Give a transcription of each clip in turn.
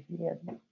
servir a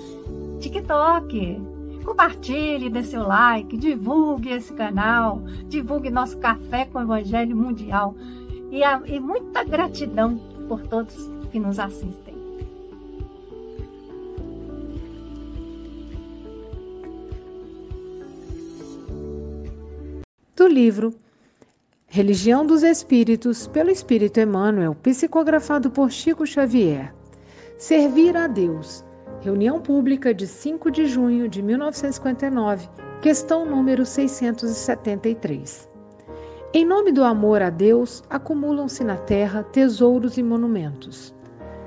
TikTok. Compartilhe, dê seu like, divulgue esse canal, divulgue nosso Café com o Evangelho Mundial. E, a, e muita gratidão por todos que nos assistem. Do livro Religião dos Espíritos, pelo Espírito Emmanuel, psicografado por Chico Xavier. Servir a Deus. Reunião pública de 5 de junho de 1959, questão número 673. Em nome do amor a Deus, acumulam-se na terra tesouros e monumentos.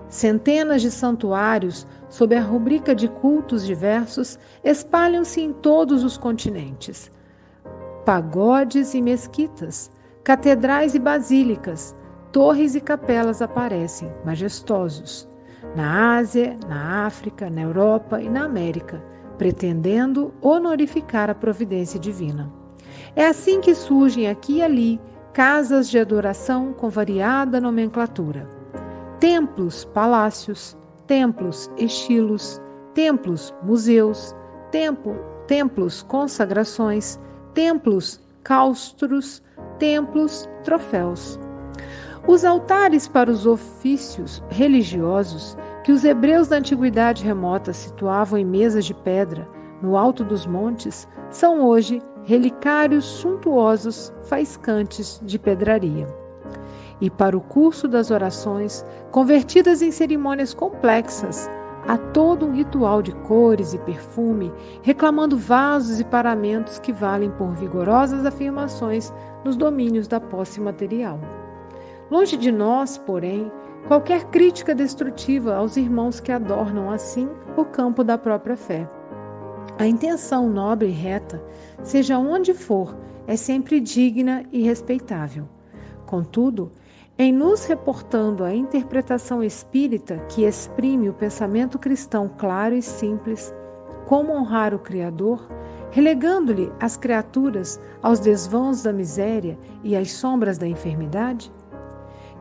Centenas de santuários, sob a rubrica de cultos diversos, espalham-se em todos os continentes. Pagodes e mesquitas, Catedrais e basílicas, torres e capelas aparecem, majestosos, na Ásia, na África, na Europa e na América, pretendendo honorificar a providência divina. É assim que surgem aqui e ali casas de adoração com variada nomenclatura. Templos, palácios, templos, estilos, templos, museus, templo, templos, consagrações, templos, claustros, templos, troféus. Os altares para os ofícios religiosos que os hebreus da antiguidade remota situavam em mesas de pedra no alto dos montes são hoje relicários suntuosos faiscantes de pedraria. E para o curso das orações, convertidas em cerimônias complexas, Há todo um ritual de cores e perfume, reclamando vasos e paramentos que valem por vigorosas afirmações nos domínios da posse material. Longe de nós, porém, qualquer crítica destrutiva aos irmãos que adornam assim o campo da própria fé. A intenção nobre e reta, seja onde for, é sempre digna e respeitável. Contudo, em nos reportando a interpretação espírita que exprime o pensamento cristão claro e simples, como honrar o Criador, relegando-lhe as criaturas aos desvãos da miséria e às sombras da enfermidade?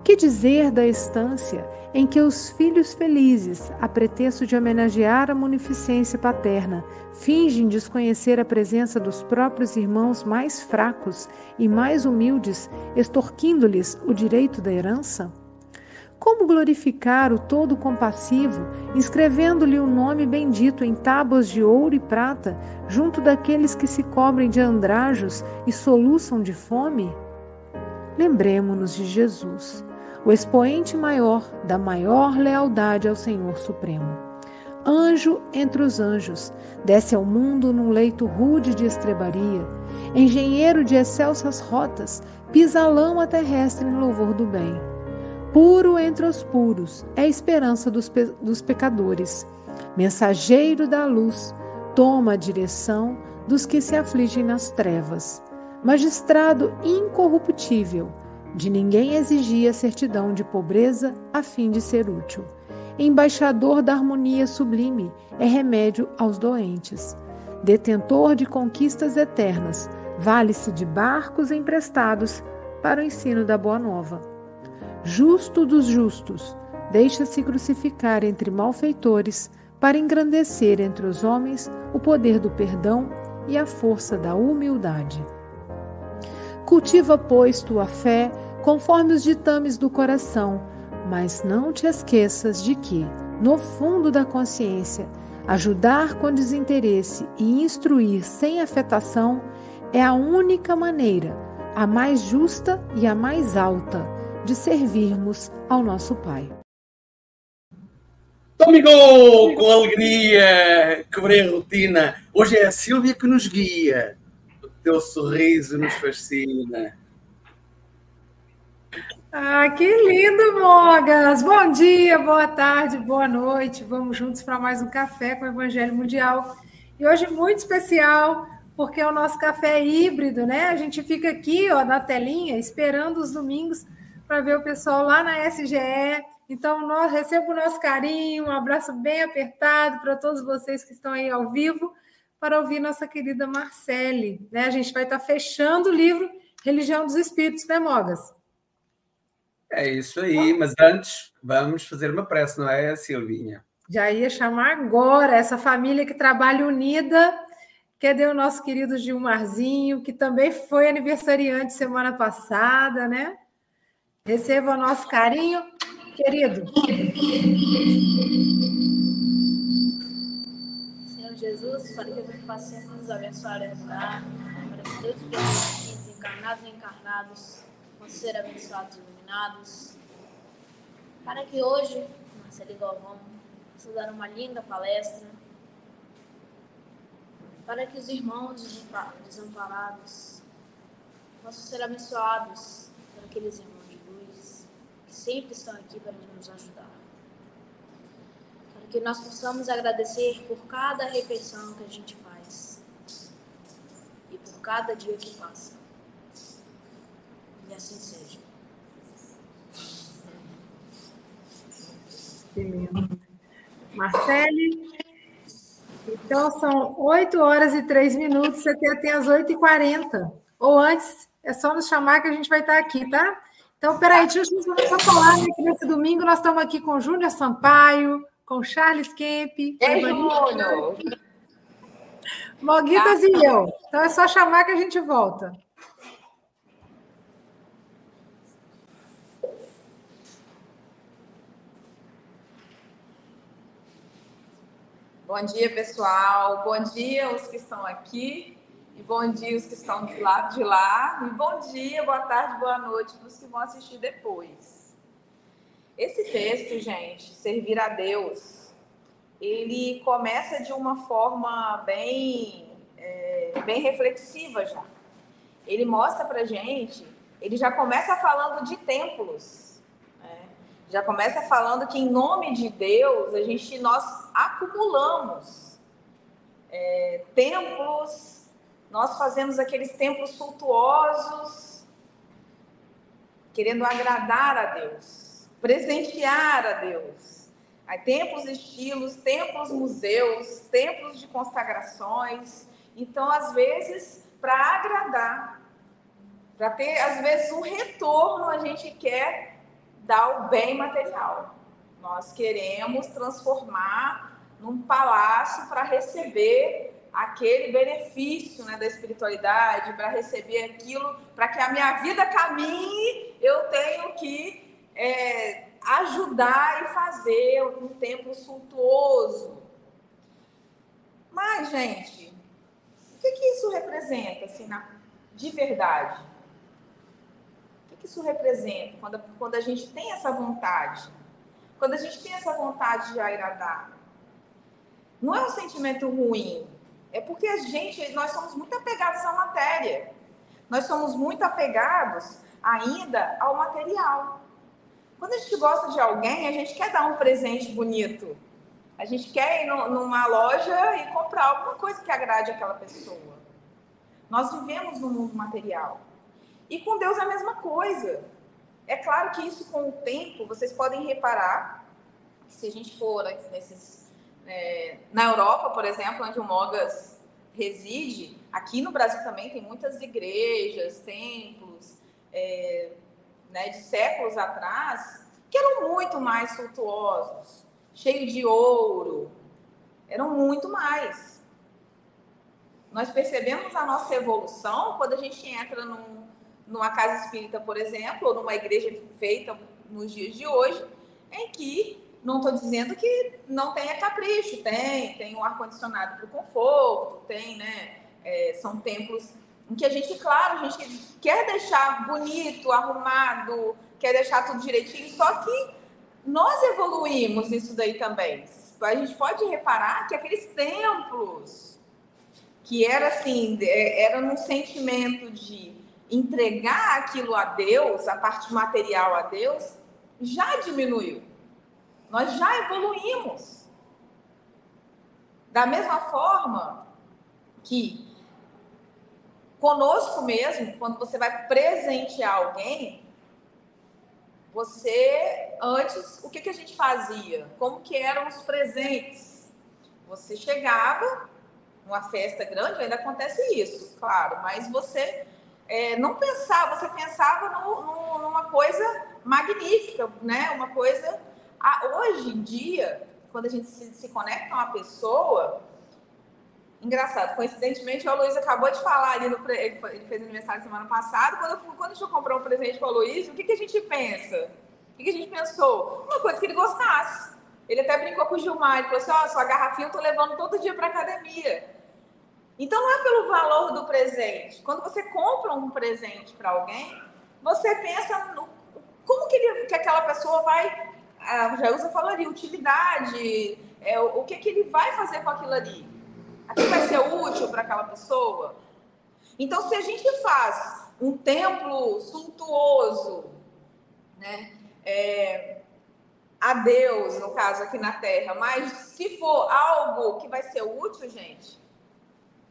Que dizer da estância em que os filhos felizes, a pretexto de homenagear a munificência paterna, fingem desconhecer a presença dos próprios irmãos mais fracos e mais humildes, extorquindo-lhes o direito da herança? Como glorificar o todo compassivo, inscrevendo-lhe o nome bendito em tábuas de ouro e prata, junto daqueles que se cobrem de andrajos e soluçam de fome? Lembremos-nos de Jesus o expoente maior da maior lealdade ao Senhor Supremo. Anjo entre os anjos, desce ao mundo num leito rude de estrebaria, engenheiro de excelsas rotas, pisa a lama terrestre em louvor do bem. Puro entre os puros, é a esperança dos, pe dos pecadores. Mensageiro da luz, toma a direção dos que se afligem nas trevas. Magistrado incorruptível, de ninguém exigia certidão de pobreza a fim de ser útil. Embaixador da harmonia sublime, é remédio aos doentes. Detentor de conquistas eternas, vale-se de barcos emprestados para o ensino da Boa Nova. Justo dos justos, deixa-se crucificar entre malfeitores para engrandecer entre os homens o poder do perdão e a força da humildade Cultiva, pois, tua fé conforme os ditames do coração, mas não te esqueças de que, no fundo da consciência, ajudar com desinteresse e instruir sem afetação é a única maneira, a mais justa e a mais alta, de servirmos ao nosso Pai. Domingo, com alegria, quebrei a rotina. Hoje é a Silvia que nos guia. Teu sorriso nos fascina. Ah, que lindo, Mogas! Bom dia, boa tarde, boa noite. Vamos juntos para mais um café com o Evangelho Mundial. E hoje muito especial, porque é o nosso café híbrido, né? A gente fica aqui, ó, na telinha, esperando os domingos para ver o pessoal lá na SGE. Então, nós recebo o nosso carinho, um abraço bem apertado para todos vocês que estão aí ao vivo para ouvir nossa querida Marcele. Né? A gente vai estar fechando o livro Religião dos Espíritos, né, Mogas? É isso aí, mas antes vamos fazer uma prece, não é, Silvinha? Já ia chamar agora essa família que trabalha unida. Cadê o nosso querido Gilmarzinho, que também foi aniversariante semana passada, né? Receba o nosso carinho, querido. Senhor Jesus, para que eu possa nos abençoar e ajudar, para que todos os encarnados e encarnados possam ser abençoados e iluminados, para que hoje, Marcelo Galvão, possa dar uma linda palestra, para que os irmãos desamparados possam ser abençoados por aqueles irmãos de luz que sempre estão aqui para nos ajudar. Que nós possamos agradecer por cada refeição que a gente faz e por cada dia que passa. E assim seja. Lindo. Marcele, então são 8 horas e 3 minutos, você tem até as 8h40. Ou antes, é só nos chamar que a gente vai estar aqui, tá? Então, peraí, deixa eu só falar né, que nesse domingo nós estamos aqui com Júnior Sampaio, com Charles Kemp. Ei, Júnior! Moguitas e eu. Então é só chamar que a gente volta. Bom dia, pessoal. Bom dia os que estão aqui e bom dia os que estão do lado de lá. E bom dia, boa tarde, boa noite para os que vão assistir depois. Esse texto, gente, servir a Deus, ele começa de uma forma bem, é, bem reflexiva já. Ele mostra para gente, ele já começa falando de templos já começa falando que em nome de Deus a gente nós acumulamos é, templos, nós fazemos aqueles templos suntuosos, querendo agradar a Deus, presentear a Deus. Aí templos estilos, templos museus, templos de consagrações. Então, às vezes, para agradar, para ter às vezes um retorno, a gente quer dar o bem material. Nós queremos transformar num palácio para receber aquele benefício né, da espiritualidade, para receber aquilo, para que a minha vida caminhe, eu tenho que é, ajudar e fazer um templo suntuoso. Mas, gente, o que, que isso representa, assim, na, de verdade? que isso representa quando, quando a gente tem essa vontade? Quando a gente tem essa vontade de agradar? Não é um sentimento ruim, é porque a gente, nós somos muito apegados à matéria. Nós somos muito apegados ainda ao material. Quando a gente gosta de alguém, a gente quer dar um presente bonito. A gente quer ir no, numa loja e comprar alguma coisa que agrade aquela pessoa. Nós vivemos no mundo material. E com Deus é a mesma coisa. É claro que isso, com o tempo, vocês podem reparar, se a gente for nesses, é, na Europa, por exemplo, onde o Mogas reside, aqui no Brasil também tem muitas igrejas, templos, é, né, de séculos atrás, que eram muito mais suntuosos, cheios de ouro, eram muito mais. Nós percebemos a nossa evolução quando a gente entra num, numa casa espírita, por exemplo, ou numa igreja feita nos dias de hoje, em que não estou dizendo que não tenha capricho, tem, tem um ar-condicionado para o conforto, tem, né? É, são templos em que a gente, claro, a gente quer deixar bonito, arrumado, quer deixar tudo direitinho, só que nós evoluímos isso daí também. A gente pode reparar que aqueles templos que era assim, é, era num sentimento de entregar aquilo a Deus, a parte material a Deus, já diminuiu. Nós já evoluímos. Da mesma forma que conosco mesmo, quando você vai presentear alguém, você antes o que, que a gente fazia? Como que eram os presentes? Você chegava numa festa grande, ainda acontece isso, claro, mas você é, não pensava, você pensava no, no, numa coisa magnífica, né? Uma coisa. hoje em dia, quando a gente se, se conecta com uma pessoa, engraçado, coincidentemente, o Aloysio acabou de falar ali, no, ele, ele fez aniversário semana passada, quando, eu, quando a gente comprou um presente para o Aloysio, o que, que a gente pensa? O que, que a gente pensou? Uma coisa que ele gostasse. Ele até brincou com o Gilmar, ele falou assim, ó, oh, sua garrafinha eu tô levando todo dia para academia. Então não é pelo valor do presente. Quando você compra um presente para alguém, você pensa no como que, ele, que aquela pessoa vai. A Jailza falaria, utilidade, é, o, o que, que ele vai fazer com aquilo ali. Aquilo vai ser útil para aquela pessoa. Então, se a gente faz um templo suntuoso, né? É, a Deus, no caso aqui na Terra, mas se for algo que vai ser útil, gente,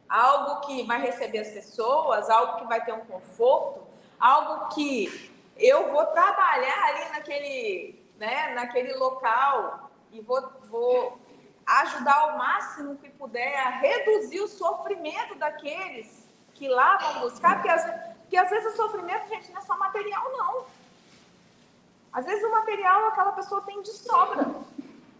algo que vai receber as pessoas, algo que vai ter um conforto, algo que eu vou trabalhar ali naquele, né, naquele local e vou, vou ajudar ao máximo que puder a reduzir o sofrimento daqueles que lá vão buscar, porque às, porque às vezes o sofrimento, gente, não é só material, não. Às vezes o material aquela pessoa tem de sobra.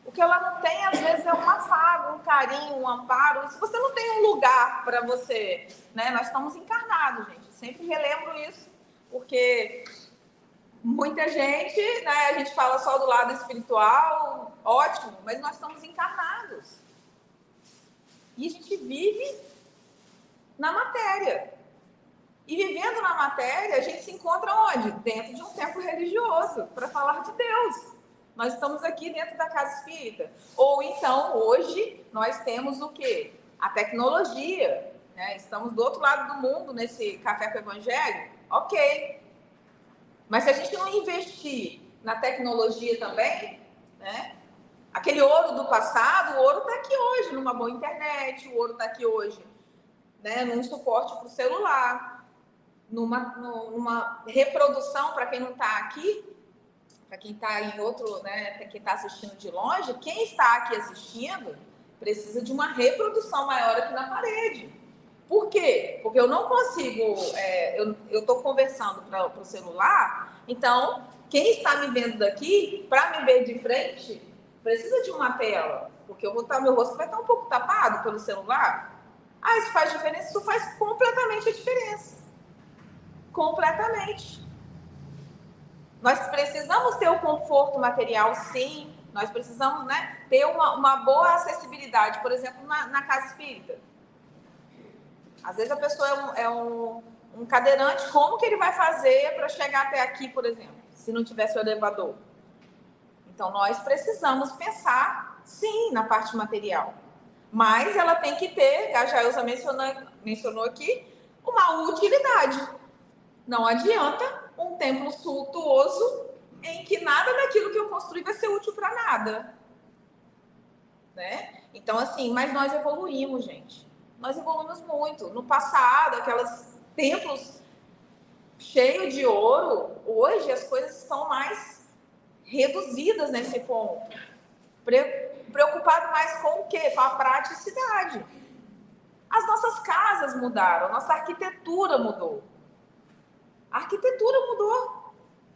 O que ela não tem, às vezes, é um afago, um carinho, um amparo. Se você não tem um lugar para você, né? Nós estamos encarnados, gente. sempre relembro isso, porque muita gente, né? A gente fala só do lado espiritual, ótimo, mas nós estamos encarnados. E a gente vive na matéria. E vivendo na matéria, a gente se encontra onde? Dentro de um templo religioso, para falar de Deus. Nós estamos aqui dentro da casa espírita. Ou então, hoje, nós temos o quê? A tecnologia. Né? Estamos do outro lado do mundo nesse café com o evangelho. Ok. Mas se a gente não investir na tecnologia também, né? Aquele ouro do passado, o ouro está aqui hoje, numa boa internet, o ouro está aqui hoje, né? Num suporte para o celular, numa, numa reprodução para quem não está aqui, para quem está em outro, né, quem está assistindo de longe, quem está aqui assistindo precisa de uma reprodução maior aqui na parede. Por quê? Porque eu não consigo, é, eu estou conversando para o celular, então quem está me vendo daqui, para me ver de frente, precisa de uma tela, porque eu vou estar, tá, meu rosto vai estar um pouco tapado pelo celular. Ah, isso faz diferença? Isso faz completamente a diferença. Completamente. Nós precisamos ter o conforto material, sim. Nós precisamos né, ter uma, uma boa acessibilidade, por exemplo, na, na, casa espírita. Às vezes a pessoa é, um, é um, um cadeirante, como que ele vai fazer para chegar até aqui, por exemplo, se não tivesse o elevador? Então, nós precisamos pensar, sim, na parte material. Mas ela tem que ter, a Jailza mencionou, mencionou aqui, uma utilidade. Não adianta um templo suntuoso em que nada daquilo que eu construí vai ser útil para nada. Né? Então, assim, mas nós evoluímos, gente. Nós evoluímos muito. No passado, aqueles templos cheios de ouro, hoje as coisas estão mais reduzidas nesse ponto. Preocupado mais com o quê? Com a praticidade. As nossas casas mudaram, nossa arquitetura mudou. A arquitetura mudou.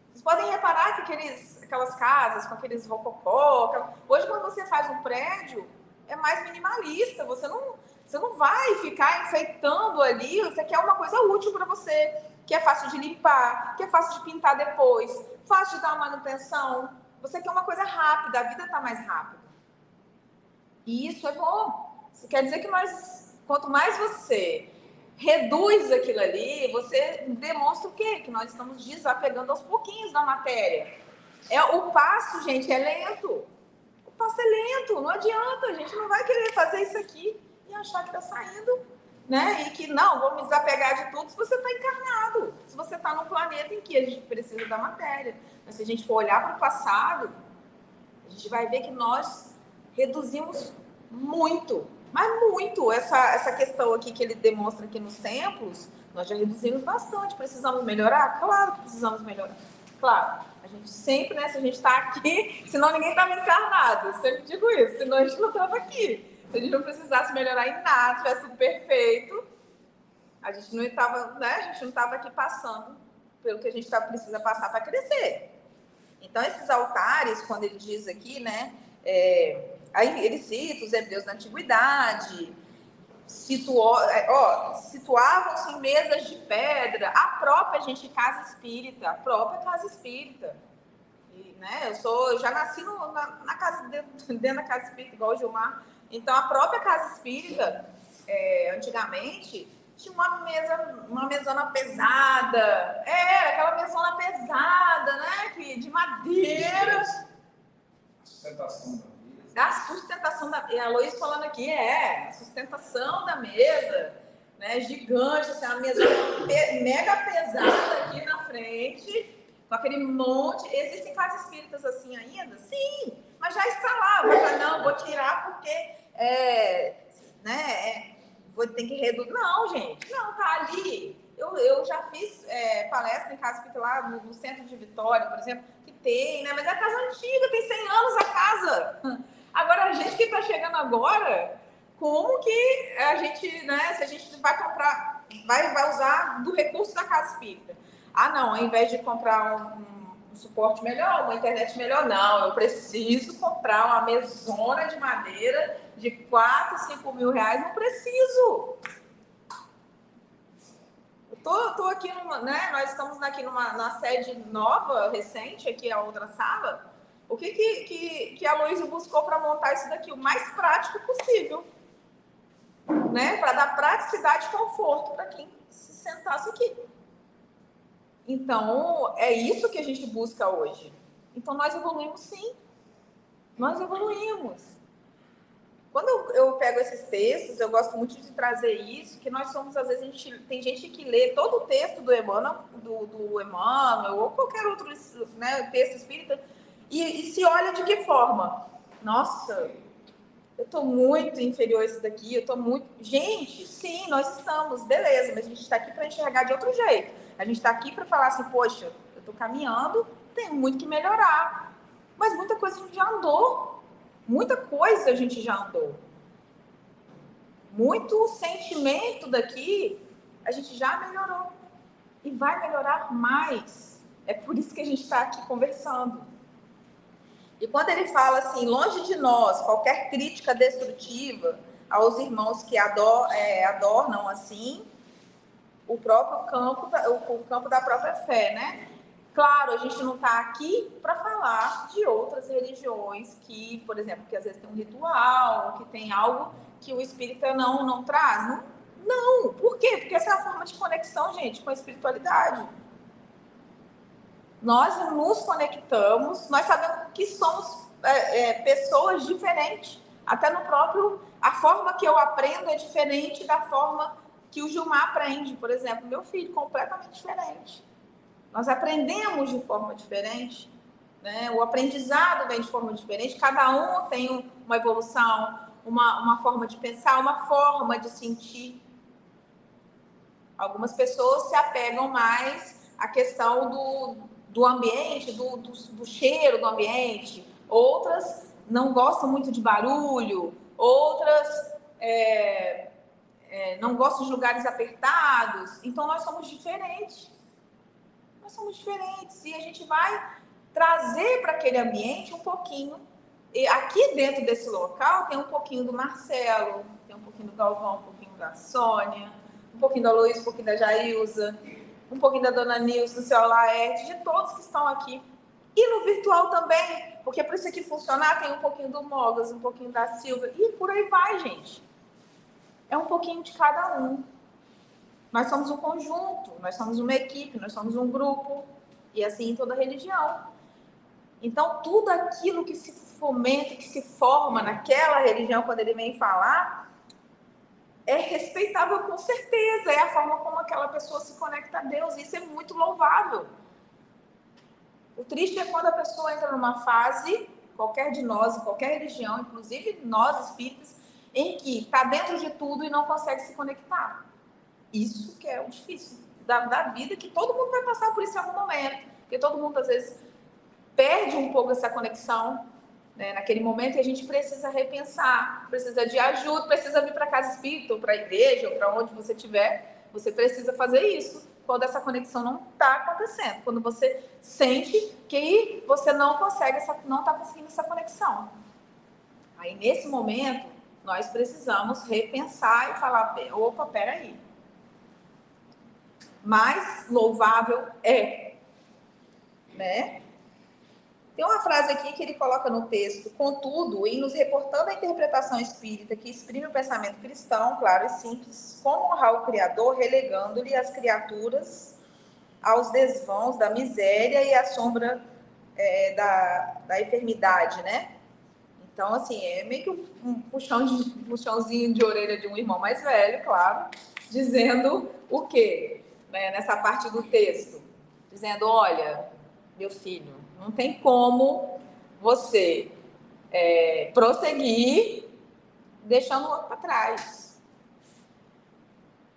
Vocês podem reparar que aqueles, aquelas casas com aqueles rococó, hoje quando você faz um prédio, é mais minimalista. Você não, você não vai ficar enfeitando ali. Você quer uma coisa útil para você que é fácil de limpar, que é fácil de pintar depois, fácil de dar uma manutenção. Você quer uma coisa rápida, a vida está mais rápida. E isso é bom. Isso quer dizer que nós, quanto mais você reduz aquilo ali, você demonstra o quê? Que nós estamos desapegando aos pouquinhos da matéria. É, o passo, gente, é lento. O passo é lento, não adianta. A gente não vai querer fazer isso aqui achar que está saindo, né? E que não, vou me desapegar de tudo se você está encarnado, se você está num planeta em que a gente precisa da matéria. Mas se a gente for olhar para o passado, a gente vai ver que nós reduzimos muito, mas muito essa, essa questão aqui que ele demonstra aqui nos templos, nós já reduzimos bastante. Precisamos melhorar? Claro que precisamos melhorar. Claro. A gente sempre, né? Se a gente está aqui, senão ninguém estava encarnado. Eu sempre digo isso, senão a gente não estava aqui. Se a gente não precisasse melhorar em nada, tivesse tudo perfeito, a gente não estava, né? A gente não estava aqui passando pelo que a gente tá, precisa passar para crescer. Então, esses altares, quando ele diz aqui, né? É, aí ele cita os hebreus da antiguidade, situou, é, situavam-se em mesas de pedra, a própria gente casa espírita, a própria casa espírita. E, né, eu sou, já nasci no, na, na, casa dentro, dentro, da casa espírita, igual o Gilmar. Então a própria casa espírita, é, antigamente, tinha uma mesa, uma mesona pesada, é, aquela mesona pesada, né, que de madeira. Sustentação da sustentação da. E a Luiz falando aqui, é, a sustentação da mesa, né? Gigante, assim, uma mesa mega pesada aqui na frente, com aquele monte. Existem casas espíritas assim ainda? Sim, mas já. Mas já não, vou tirar porque é, né, é, vou ter que reduzir. Não, gente, não, tá ali. Eu, eu já fiz é, palestra em casa lá no, no, centro de Vitória, por exemplo, que tem, né? Mas é a casa antiga, tem 100 anos a casa. Agora, a gente que está chegando agora, como que a gente, né, se a gente vai comprar, vai, vai usar do recurso da casa espírita? Ah, não, ao invés de comprar um suporte melhor, uma internet melhor, não, eu preciso comprar uma mesona de madeira de 4, 5 mil reais, não preciso. Eu tô, tô aqui numa, né, nós estamos aqui numa na sede nova, recente, aqui a outra sala, o que, que, que, que a Luísa buscou para montar isso daqui? O mais prático possível. Né? Para dar praticidade e conforto para quem se sentasse aqui. Então, é isso que a gente busca hoje. Então, nós evoluímos sim. Nós evoluímos. Quando eu, eu, pego esses textos, eu gosto muito de trazer isso, que nós somos, às vezes, gente, tem gente que lê todo o texto do Emmanuel, do, do Emmanuel ou qualquer outro né, texto espírita, e, e se olha de que forma? Nossa, eu estou muito inferior a isso daqui, eu estou muito. Gente, sim, nós estamos, beleza, mas a gente está aqui para enxergar de outro jeito. A gente está aqui para falar assim, poxa, eu estou caminhando, tenho muito que melhorar. Mas muita coisa a gente já andou. Muita coisa a gente já andou. Muito sentimento daqui a gente já melhorou. E vai melhorar mais. É por isso que a gente está aqui conversando. E quando ele fala assim, longe de nós qualquer crítica destrutiva aos irmãos que ador, é, adornam assim o próprio campo, o, campo da própria fé, né? Claro, a gente não está aqui para falar de outras religiões que, por exemplo, que às vezes tem um ritual, que tem algo que o espírita não, não traz. Não, não. Por quê? Porque essa é a forma de conexão, gente, com a espiritualidade nós nos conectamos, nós sabemos que somos é, é, pessoas diferentes. Até no próprio. A forma que eu aprendo é diferente da forma que o Gilmar aprende, por exemplo. Meu filho, completamente diferente. Nós aprendemos de forma diferente. Né? O aprendizado vem de forma diferente. Cada um tem uma evolução, uma, uma forma de pensar, uma forma de sentir. Algumas pessoas se apegam mais à questão do, do ambiente, do, do, do cheiro do ambiente, outras não gostam muito de barulho, outras é, é, não gostam de lugares apertados. Então, nós somos diferentes. Nós somos diferentes e a gente vai trazer para aquele ambiente um pouquinho. E aqui dentro desse local tem um pouquinho do Marcelo, tem um pouquinho do Galvão, um pouquinho da Sônia, um pouquinho da Luiz, um pouquinho da Jailza, um pouquinho da dona Nilce, do seu Laerte, de todos que estão aqui. E no virtual também, porque para isso aqui funcionar tem um pouquinho do Mogas, um pouquinho da Silva, e por aí vai, gente. É um pouquinho de cada um. Nós somos um conjunto, nós somos uma equipe, nós somos um grupo, e assim em toda religião. Então, tudo aquilo que se fomenta, que se forma naquela religião, quando ele vem falar, é respeitável com certeza, é a forma como aquela pessoa se conecta a Deus, isso é muito louvável. O triste é quando a pessoa entra numa fase, qualquer de nós, qualquer religião, inclusive nós espíritas, em que está dentro de tudo e não consegue se conectar. Isso que é o difícil da, da vida, que todo mundo vai passar por isso em algum momento, porque todo mundo às vezes perde um pouco essa conexão né, naquele momento e a gente precisa repensar, precisa de ajuda, precisa vir para casa espírita, ou para a igreja, ou para onde você estiver, você precisa fazer isso quando essa conexão não está acontecendo, quando você sente que você não consegue, essa, não está conseguindo essa conexão. Aí, nesse momento, nós precisamos repensar e falar, opa, peraí. Mais louvável é, né? Tem uma frase aqui que ele coloca no texto, contudo, em nos reportando a interpretação espírita que exprime o pensamento cristão, claro e simples, como honrar o Criador, relegando-lhe as criaturas aos desvãos da miséria e à sombra é, da, da enfermidade, né? Então, assim, é meio que um, puxão de, puxãozinho de orelha de um irmão mais velho, claro, dizendo o quê? Né, nessa parte do texto. Dizendo, olha, meu filho, não tem como você é, prosseguir deixando o outro para trás.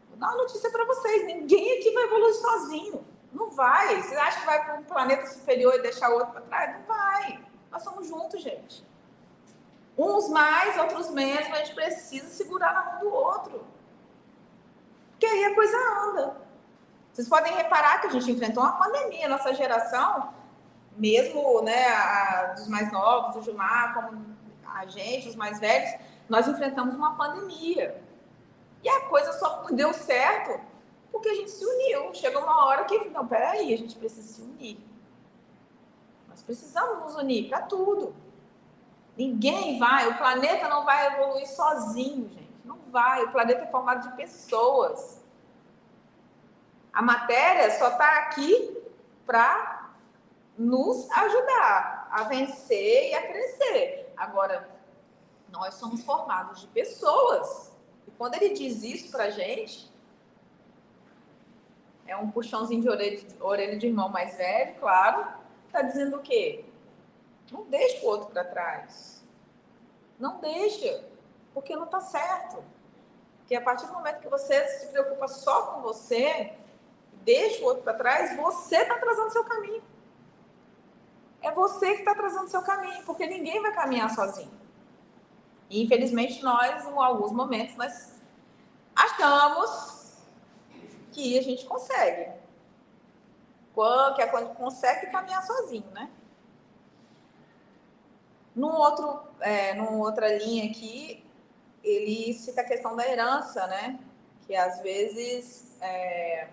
Vou dar uma notícia para vocês: ninguém aqui vai evoluir sozinho. Não vai. Você acha que vai para um planeta superior e deixar o outro para trás? Não vai. Nós somos juntos, gente. Uns mais, outros menos, mas a gente precisa segurar na mão do outro. Porque aí a coisa anda. Vocês podem reparar que a gente enfrentou uma pandemia. Nossa geração mesmo né, a, dos mais novos, o Gilmar, como a gente, os mais velhos, nós enfrentamos uma pandemia. E a coisa só deu certo porque a gente se uniu. Chegou uma hora que, não, peraí, a gente precisa se unir. Nós precisamos nos unir para tudo. Ninguém vai, o planeta não vai evoluir sozinho, gente. Não vai. O planeta é formado de pessoas. A matéria só está aqui para nos ajudar a vencer e a crescer. Agora, nós somos formados de pessoas. E quando ele diz isso pra gente, é um puxãozinho de orelha, orelha de irmão mais velho, claro. Tá dizendo o quê? Não deixa o outro para trás. Não deixa, porque não tá certo. Porque a partir do momento que você se preocupa só com você, deixa o outro para trás, você está atrasando seu caminho é você que está trazendo seu caminho, porque ninguém vai caminhar sozinho. E, infelizmente, nós, em alguns momentos, nós achamos que a gente consegue. Que a gente consegue caminhar sozinho, né? Num outro, é, numa outra linha aqui, ele cita a questão da herança, né? Que às vezes, é,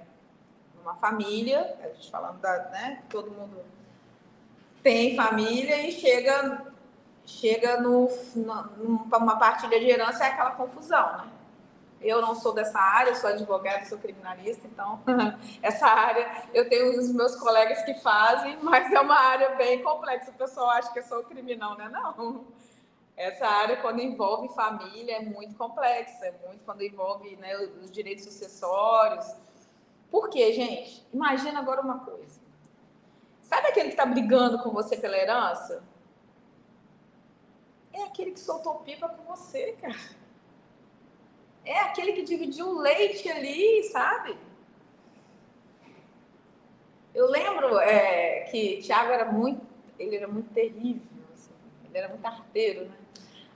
uma família, a gente falando da, né? Todo mundo tem família e chega chega no, numa partilha de herança é aquela confusão, né? Eu não sou dessa área, sou advogada, sou criminalista, então essa área eu tenho os meus colegas que fazem, mas é uma área bem complexa. O pessoal acha que eu sou criminal, né? Não. Essa área, quando envolve família, é muito complexa, é muito quando envolve né, os direitos sucessórios. Por quê, gente? Imagina agora uma coisa. Sabe aquele que está brigando com você pela herança? É aquele que soltou pipa com você, cara. É aquele que dividiu o leite ali, sabe? Eu lembro é, que Tiago era muito, ele era muito terrível, assim, ele era muito arteiro, né?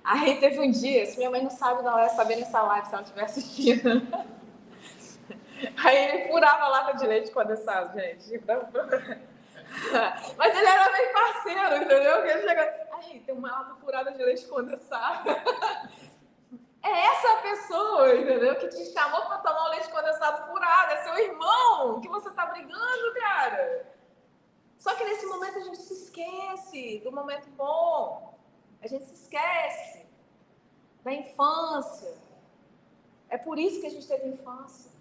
Aí teve um dia, se minha mãe não sabe, não, ia saber nessa live se ela estiver assistindo. Aí ele furava a lata de leite condensado, gente. Mas ele era bem parceiro, entendeu? Que ele chega, aí tem uma lata furada de leite condensado. É essa pessoa, entendeu? Que te chamou para tomar um leite condensado furado. É seu irmão que você tá brigando, cara. Só que nesse momento a gente se esquece do momento bom. A gente se esquece da infância. É por isso que a gente teve infância.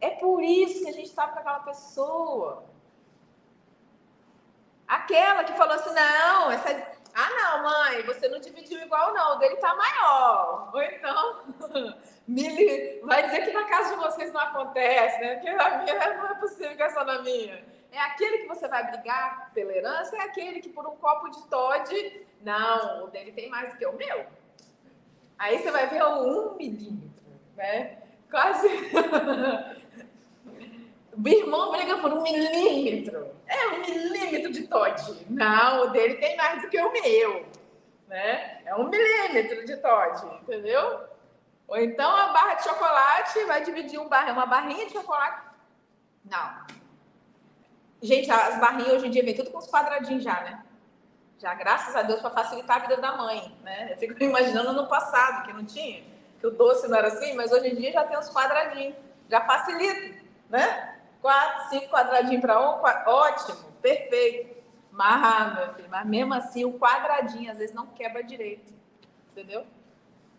É por isso que a gente estava com aquela pessoa. Aquela que falou assim: não, essa ah, não, mãe, você não dividiu igual, não. O dele tá maior. Ou então, Mili vai dizer que na casa de vocês não acontece, né? Porque na minha não é possível que é só na minha. É aquele que você vai brigar pela herança, é aquele que por um copo de Todd, não, o dele tem mais do que o meu. Aí você vai ver um milímetro, né? Quase. O irmão briga por um milímetro. É um milímetro de Todd. Não, o dele tem mais do que o meu. Né? É um milímetro de Todd, entendeu? Ou então a barra de chocolate vai dividir um bar... uma barrinha de chocolate. Não. Gente, as barrinhas hoje em dia vem tudo com os quadradinhos já, né? Já, graças a Deus, para facilitar a vida da mãe, né? Eu fico imaginando no passado, que não tinha, que o doce não era assim, mas hoje em dia já tem os quadradinhos. Já facilita, né? Quatro, cinco quadradinhos para um, ótimo, perfeito. Mas, meu filho, mas mesmo assim, o quadradinho às vezes não quebra direito. Entendeu?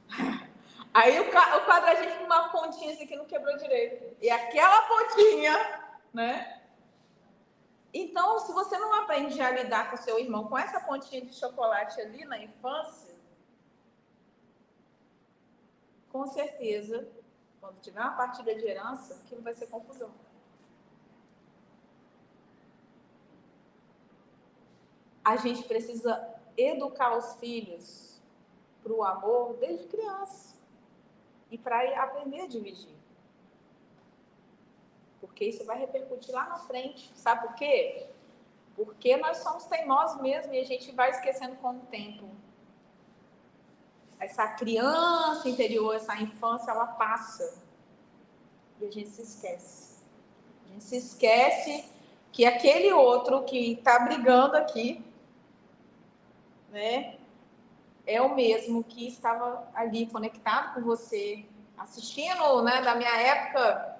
Aí o, quadradinho fica uma pontinha assim que não quebrou direito. E aquela pontinha, né? Então, se você não aprende a lidar com seu irmão com essa pontinha de chocolate ali na infância, com certeza, quando tiver uma partida de herança, aquilo vai ser confusão. A gente precisa educar os filhos para o amor desde criança e para aprender a dividir. Porque isso vai repercutir lá na frente. Sabe por quê? Porque nós somos teimosos mesmo e a gente vai esquecendo com o tempo. Essa criança interior, essa infância, ela passa. E a gente se esquece. A gente se esquece que aquele outro que está brigando aqui né, é o mesmo que estava ali conectado com você, assistindo, né, da minha época,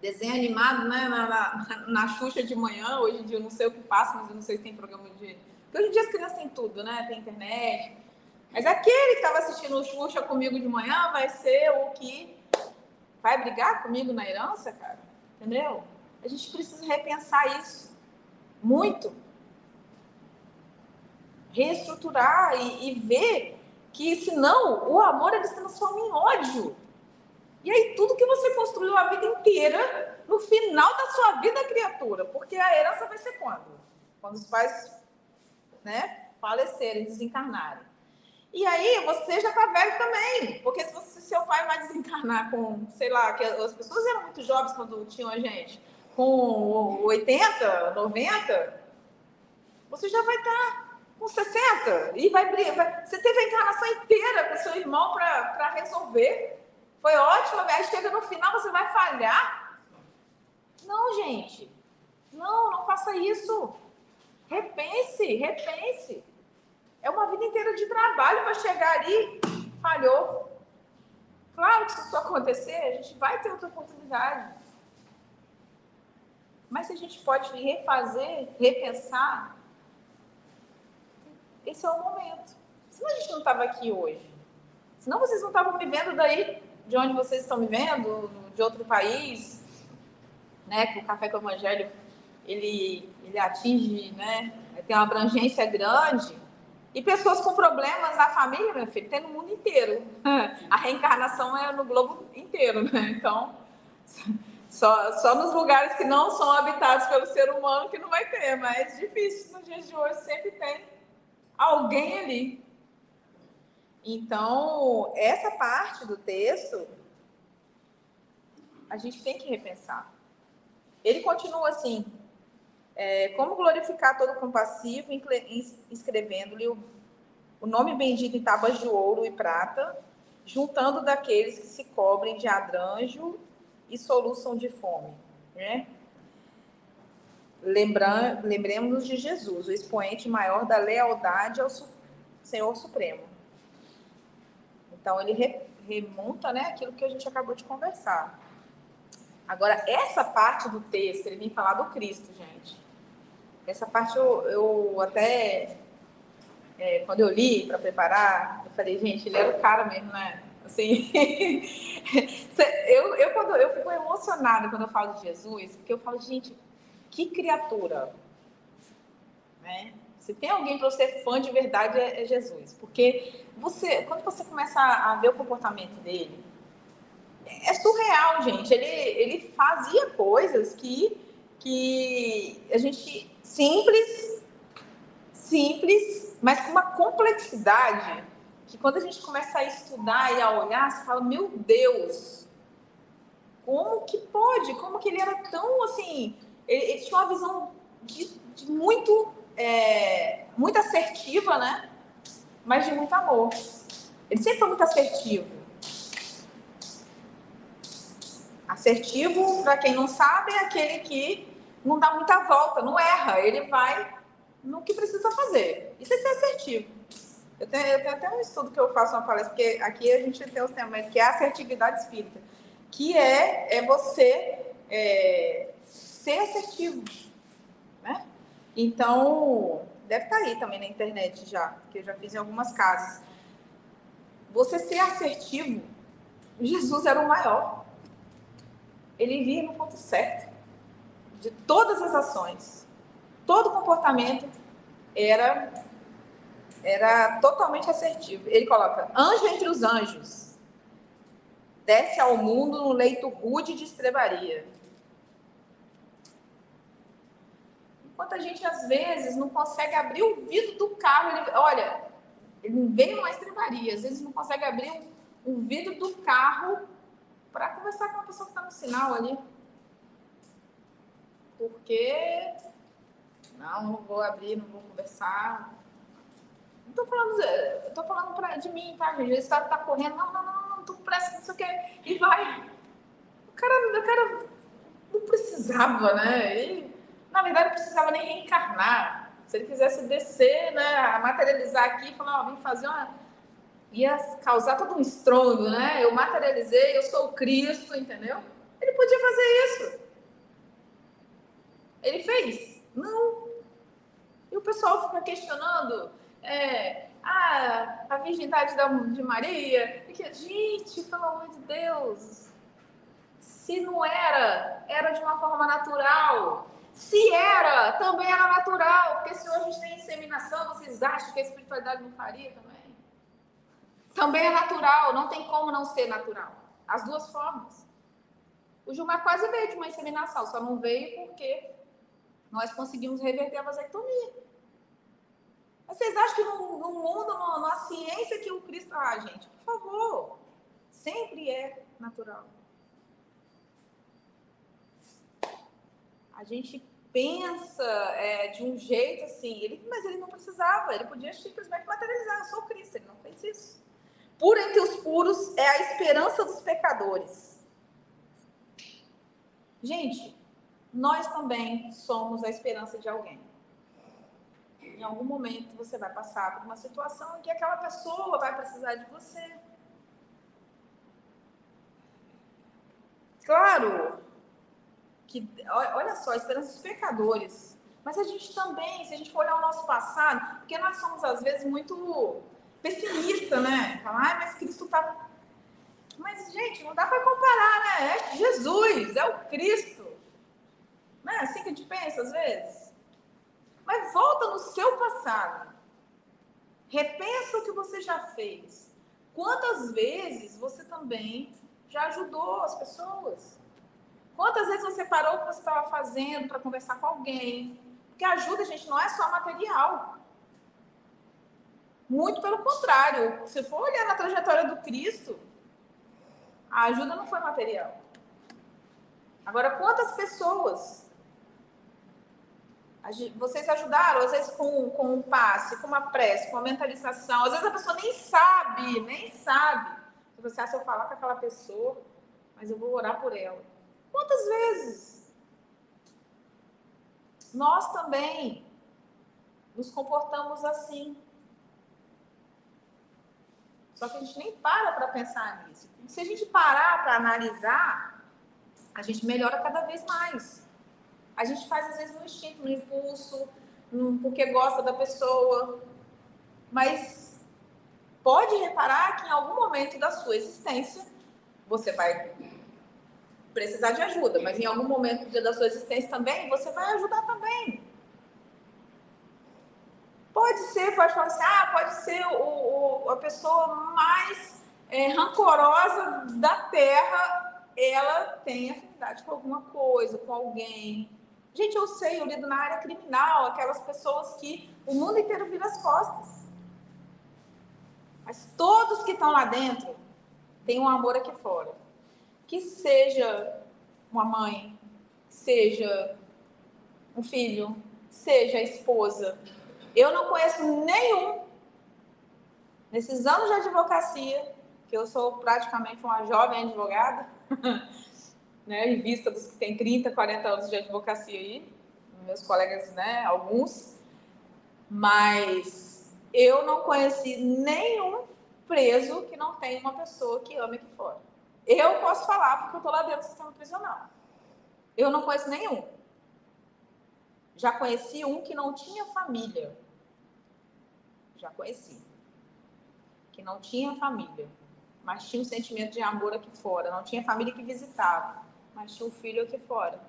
desenho animado, né, na, na, na Xuxa de manhã, hoje em dia eu não sei o que passa, mas eu não sei se tem programa de... Porque hoje em dia as crianças têm tudo, né, tem internet, mas aquele que estava assistindo o Xuxa comigo de manhã vai ser o que vai brigar comigo na herança, cara, entendeu? A gente precisa repensar isso, muito, reestruturar e, e ver que, senão, o amor ele se transforma em ódio. E aí, tudo que você construiu a vida inteira, no final da sua vida, criatura, porque a herança vai ser quando? Quando os pais né, falecerem, desencarnarem. E aí, você já está velho também, porque se você, seu pai vai desencarnar com, sei lá, que as pessoas eram muito jovens quando tinham a gente, com 80, 90, você já vai estar tá com 60 e vai, vai você teve a encarnação inteira com seu irmão para resolver. Foi ótimo, aí chega no final, você vai falhar? Não, gente. Não, não faça isso. Repense, repense. É uma vida inteira de trabalho para chegar ali, falhou. Claro que se isso acontecer, a gente vai ter outra oportunidade. Mas se a gente pode refazer, repensar, esse é o momento. Senão a gente não estava aqui hoje. Senão vocês não estavam me vendo daí, de onde vocês estão me vendo, de outro país, né? Que o Café com o Evangelho, ele, ele atinge, né? Tem uma abrangência grande. E pessoas com problemas na família, meu filho, tem no mundo inteiro. A reencarnação é no globo inteiro, né? Então, só, só nos lugares que não são habitados pelo ser humano que não vai ter, mas é difícil nos dias de hoje sempre tem alguém ali. Então, essa parte do texto, a gente tem que repensar. Ele continua assim: é, como glorificar todo compassivo, escrevendo-lhe o, o nome bendito em tábuas de ouro e prata, juntando daqueles que se cobrem de adranjo e soluçam de fome. Né? Lembra, lembremos de Jesus, o expoente maior da lealdade ao Senhor Supremo. Então, ele remonta, né, aquilo que a gente acabou de conversar. Agora, essa parte do texto, ele vem falar do Cristo, gente. Essa parte eu, eu até, é, quando eu li para preparar, eu falei, gente, ele era o cara mesmo, né? Assim, eu, eu, quando, eu fico emocionada quando eu falo de Jesus, porque eu falo, gente, que criatura, né? Se tem alguém para ser fã de verdade é, é, Jesus, porque você, quando você começa a ver o comportamento dele, é surreal, gente. Ele, ele fazia coisas que, que a gente simples, simples, mas com uma complexidade que quando a gente começa a estudar e a olhar, você fala, meu Deus, como que pode? Como que ele era tão assim? Ele, ele tinha uma visão de, de muito é, muito assertiva, né? Mas de muito amor. Ele sempre foi muito assertivo. Assertivo, para quem não sabe, é aquele que não dá muita volta, não erra, ele vai no que precisa fazer. Isso é ser assertivo. Eu tenho, eu tenho, até um estudo que eu faço uma palestra, porque aqui a gente tem os temas, que é a assertividade espírita, que é, é você é, ser assertivo. Né? Então, deve estar tá aí também na internet já, que eu já fiz em algumas casas. Você ser assertivo, Jesus era o maior. Ele via no ponto certo de todas as ações. Todo comportamento era era totalmente assertivo. Ele coloca: anjo entre os anjos, desce ao mundo no leito rude de estrebaria. Enquanto a gente, às vezes, não consegue abrir o vidro do carro, ele, olha, ele vem uma estrebaria, às vezes não consegue abrir o, o vidro do carro para conversar com a pessoa que está no sinal ali. Porque, não, não vou abrir, não vou conversar. Não falando, tô falando pra, de mim, tá, gente? Esse cara tá correndo, não, não, não, não, tô pressa, não sei o quê. E vai. O cara, o cara não precisava, né? E, na verdade, precisava nem reencarnar. Se ele quisesse descer, né, materializar aqui e falar, ó, vim fazer uma. ia causar todo um estrondo, né? Eu materializei, eu sou o Cristo, entendeu? Ele podia fazer isso. Ele fez? Não. E o pessoal fica questionando. É, ah, a virgindade de Maria. E que, gente, pelo amor de Deus. Se não era, era de uma forma natural. Se era, também era natural, porque se hoje tem inseminação, vocês acham que a espiritualidade não faria também? Também é natural, não tem como não ser natural. As duas formas. O Gilmar quase veio de uma inseminação, só não veio porque nós conseguimos reverter a vasectomia. Mas vocês acham que no, no mundo, na ciência que o Cristo. Ah, gente, por favor, sempre é natural. A gente pensa é, de um jeito assim, ele, mas ele não precisava, ele podia simplesmente materializar, eu sou Cristo, ele não fez isso. Puro entre os puros é a esperança dos pecadores. Gente, nós também somos a esperança de alguém. Em algum momento você vai passar por uma situação em que aquela pessoa vai precisar de você. Claro, que olha só, esperança dos pecadores. Mas a gente também, se a gente for olhar o nosso passado, porque nós somos às vezes muito pessimistas, né? Falar, ah, mas Cristo tá. Mas, gente, não dá para comparar, né? É Jesus, é o Cristo. Não é assim que a gente pensa às vezes? Mas volta no seu passado. Repensa o que você já fez. Quantas vezes você também já ajudou as pessoas? Quantas vezes você parou o que você estava fazendo para conversar com alguém? Porque ajuda, gente, não é só material. Muito pelo contrário. Se for olhar na trajetória do Cristo, a ajuda não foi material. Agora, quantas pessoas vocês ajudaram, às vezes com, com um passe, com uma prece, com uma mentalização. Às vezes a pessoa nem sabe, nem sabe. Se você ah, se eu falar com aquela pessoa, mas eu vou orar por ela. Quantas vezes nós também nos comportamos assim? Só que a gente nem para para pensar nisso. Se a gente parar para analisar, a gente melhora cada vez mais. A gente faz às vezes no instinto, no impulso, no, porque gosta da pessoa. Mas pode reparar que em algum momento da sua existência você vai precisar de ajuda, mas em algum momento da sua existência também você vai ajudar também. Pode ser, pode falar assim, ah, pode ser o, o a pessoa mais é, rancorosa da Terra, ela tem afinidade com alguma coisa, com alguém. Gente, eu sei, eu lido na área criminal, aquelas pessoas que o mundo inteiro vira as costas. Mas todos que estão lá dentro têm um amor aqui fora. Que seja uma mãe, seja um filho, seja a esposa, eu não conheço nenhum, nesses anos de advocacia, que eu sou praticamente uma jovem advogada, né, em vista dos que têm 30, 40 anos de advocacia aí, meus colegas, né, alguns, mas eu não conheci nenhum preso que não tem uma pessoa que ame aqui fora. Eu posso falar porque eu estou lá dentro do sistema prisional. Eu não conheço nenhum. Já conheci um que não tinha família já conheci, que não tinha família, mas tinha um sentimento de amor aqui fora. Não tinha família que visitava, mas tinha um filho aqui fora.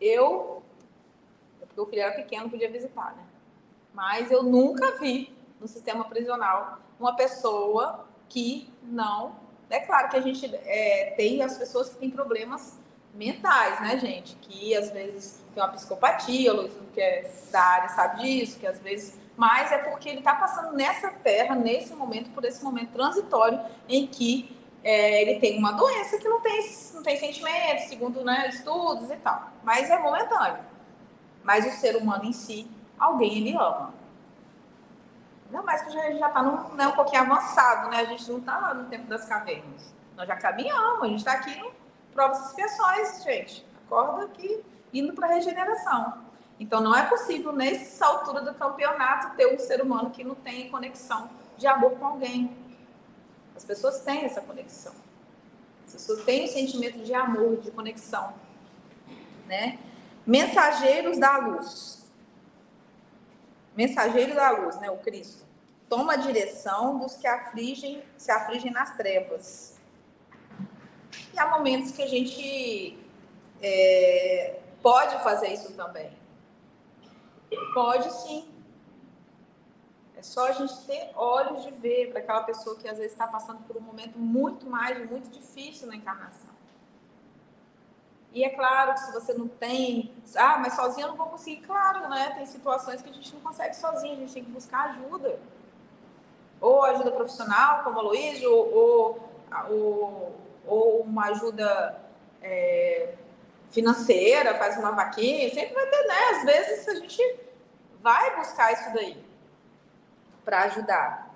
Eu, porque o filho era pequeno, podia visitar, né? Mas eu nunca vi no sistema prisional uma pessoa que não. É claro que a gente é, tem as pessoas que têm problemas mentais, né, gente? Que às vezes tem uma psicopatia, o Luiz, que é da área, sabe disso, que às vezes. Mas é porque ele está passando nessa terra, nesse momento, por esse momento transitório, em que é, ele tem uma doença que não tem, não tem sentimentos, segundo né, estudos e tal. Mas é momentâneo. Mas o ser humano em si, alguém ele ama. Ainda mais que já está né, um pouquinho avançado, né? A gente não está lá no tempo das cavernas. Nós já caminhamos, a gente está aqui no provas expiações, gente. Acorda aqui, indo para a regeneração. Então, não é possível, nessa altura do campeonato, ter um ser humano que não tem conexão de amor com alguém. As pessoas têm essa conexão. As pessoas têm o sentimento de amor, de conexão. Né? Mensageiros da luz. Mensageiro da luz, né? O Cristo. Toma a direção dos que afligem, se afligem nas trevas e há momentos que a gente é, pode fazer isso também. Pode sim. É só a gente ter olhos de ver para aquela pessoa que às vezes está passando por um momento muito mais, muito difícil na encarnação. E é claro que se você não tem, ah, mas sozinha eu não vou conseguir, claro, né? Tem situações que a gente não consegue sozinha, a gente tem que buscar ajuda. Ou ajuda profissional, como a ou, ou, ou ou uma ajuda é, financeira, faz uma vaquinha, sempre vai ter, né? Às vezes a gente vai buscar isso daí para ajudar.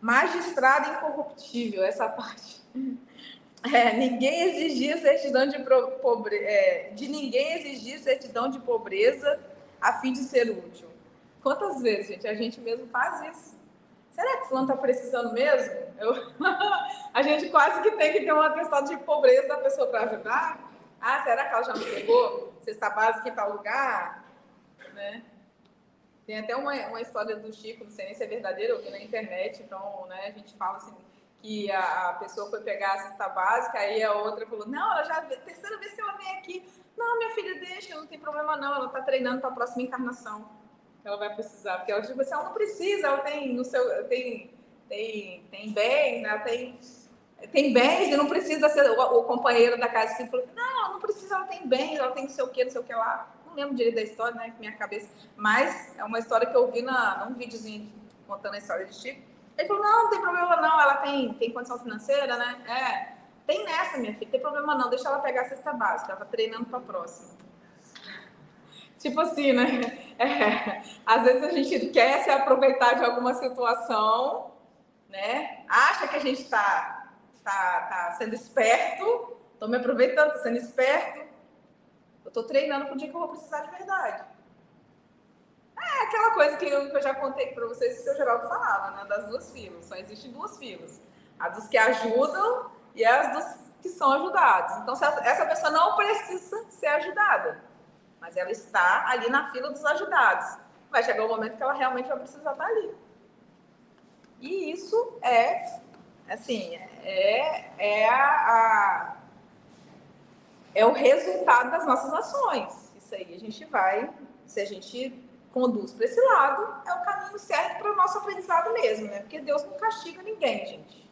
Magistrado incorruptível, essa parte. É, ninguém exigir certidão de, pobre, é, de ninguém exigir certidão de pobreza a fim de ser útil. Quantas vezes, gente, a gente mesmo faz isso? será que fulano está precisando mesmo? Eu... a gente quase que tem que ter uma questão de pobreza da pessoa para ajudar. Ah, será que ela já me pegou? Cesta básica em tal lugar? Né? Tem até uma, uma história do Chico, não sei nem se é verdadeira, eu vi na internet, então né, a gente fala assim, que a, pessoa foi pegar a cesta básica, aí a outra falou, não, ela já, terceira vez que ela vem aqui, não, minha filha, deixa, não tem problema não, ela está treinando para a próxima encarnação ela vai precisar, porque ela tipo assim, ela não precisa, ela tem no seu tem tem tem bens, ela tem tem bens e não precisa ser o, o companheiro da casa assim, falou, não, ela não precisa, ela tem bens, ela tem não sei o que, não sei o que lá. Não lembro direito da história, né, minha cabeça, mas é uma história que eu vi na, num videozinho contando a história de Chico. Ele falou, não, não tem problema não, ela tem, tem condição financeira, né? É, tem nessa, minha filha, tem problema não, deixa ela pegar a cesta básica, ela tá treinando para a próxima. Tipo assim, né? É, às vezes a gente quer se aproveitar de alguma situação, né? Acha que a gente está tá, tá sendo esperto, estou me aproveitando, estou sendo esperto. Eu estou treinando para o dia que eu vou precisar de verdade. É, aquela coisa que eu, que eu já contei para vocês, que o seu Geraldo falava, né? Das duas filas. Só existem duas filas. A dos que ajudam e as dos que são ajudados. Então, essa pessoa não precisa ser ajudada, mas ela está ali na fila dos ajudados. Vai chegar o um momento que ela realmente vai precisar estar ali. E isso é, assim, é, é a, a é o resultado das nossas ações. Isso aí a gente vai, se a gente conduz para esse lado, é o caminho certo para o nosso aprendizado mesmo, né? Porque Deus não castiga ninguém, gente.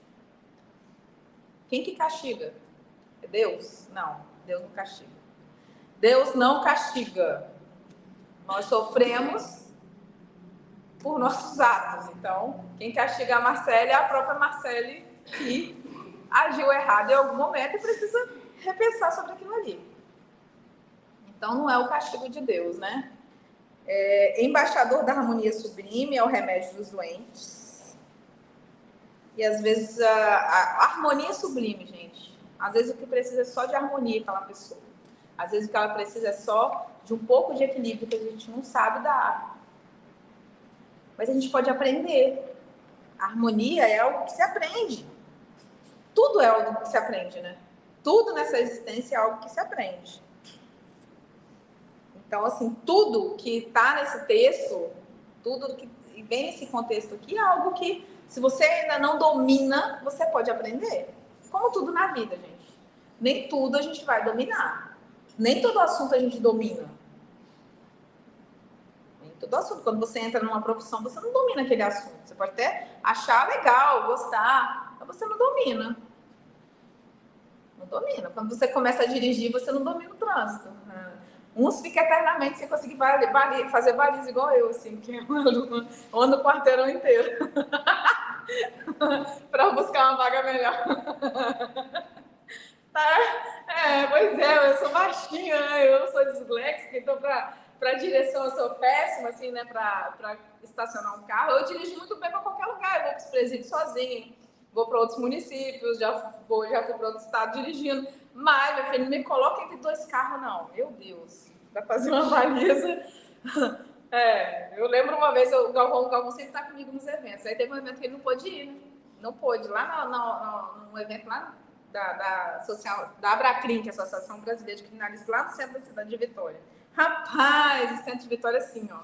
Quem que castiga? É Deus? Não, Deus não castiga. Deus não castiga. Nós sofremos por nossos atos. Então, quem castiga a Marcele é a própria Marcele que agiu errado em algum momento e precisa repensar sobre aquilo ali. Então, não é o castigo de Deus, né? É, embaixador da harmonia sublime é o remédio dos doentes. E às vezes a, a, harmonia sublime, gente. Às vezes o que precisa é só de harmonia aquela pessoa. Às vezes o que ela precisa é só de um pouco de equilíbrio que a gente não sabe dar. Mas a gente pode aprender. A harmonia é algo que se aprende. Tudo é algo que se aprende, né? Tudo nessa existência é algo que se aprende. Então, assim, tudo que está nesse texto, tudo que vem nesse contexto aqui é algo que, se você ainda não domina, você pode aprender. Como tudo na vida, gente. Nem tudo a gente vai dominar. Nem todo assunto a gente domina. Nem todo assunto. Quando você entra numa profissão, você não domina aquele assunto. Você pode até achar legal, gostar, mas você não domina. Não domina. Quando você começa a dirigir, você não domina o trânsito. Né? Uns ficam eternamente sem conseguir fazer baliza igual eu, assim, que ando o quarteirão inteiro para buscar uma vaga melhor. tá? É, pois é, eu sou baixinha, né? eu sou disléxica, então para direção eu sou péssima, assim, né, para estacionar um carro. Eu dirijo muito bem para qualquer lugar, eu vou para os presídios sozinha vou para outros municípios, já, vou, já fui para outro estado dirigindo. Mas, meu filho, me coloca entre dois carros, não. Meu Deus, para fazer uma baliza. é, eu lembro uma vez, o Galvão, o Galvão sempre está comigo nos eventos. Aí teve um evento que ele não pôde ir, né? Não pôde. Lá no, no, no, no evento lá da, da, social, da Abracrim, que é a Associação Brasileira de Criminalistas, lá no centro da cidade de Vitória. Rapaz, o centro de Vitória, assim, ó.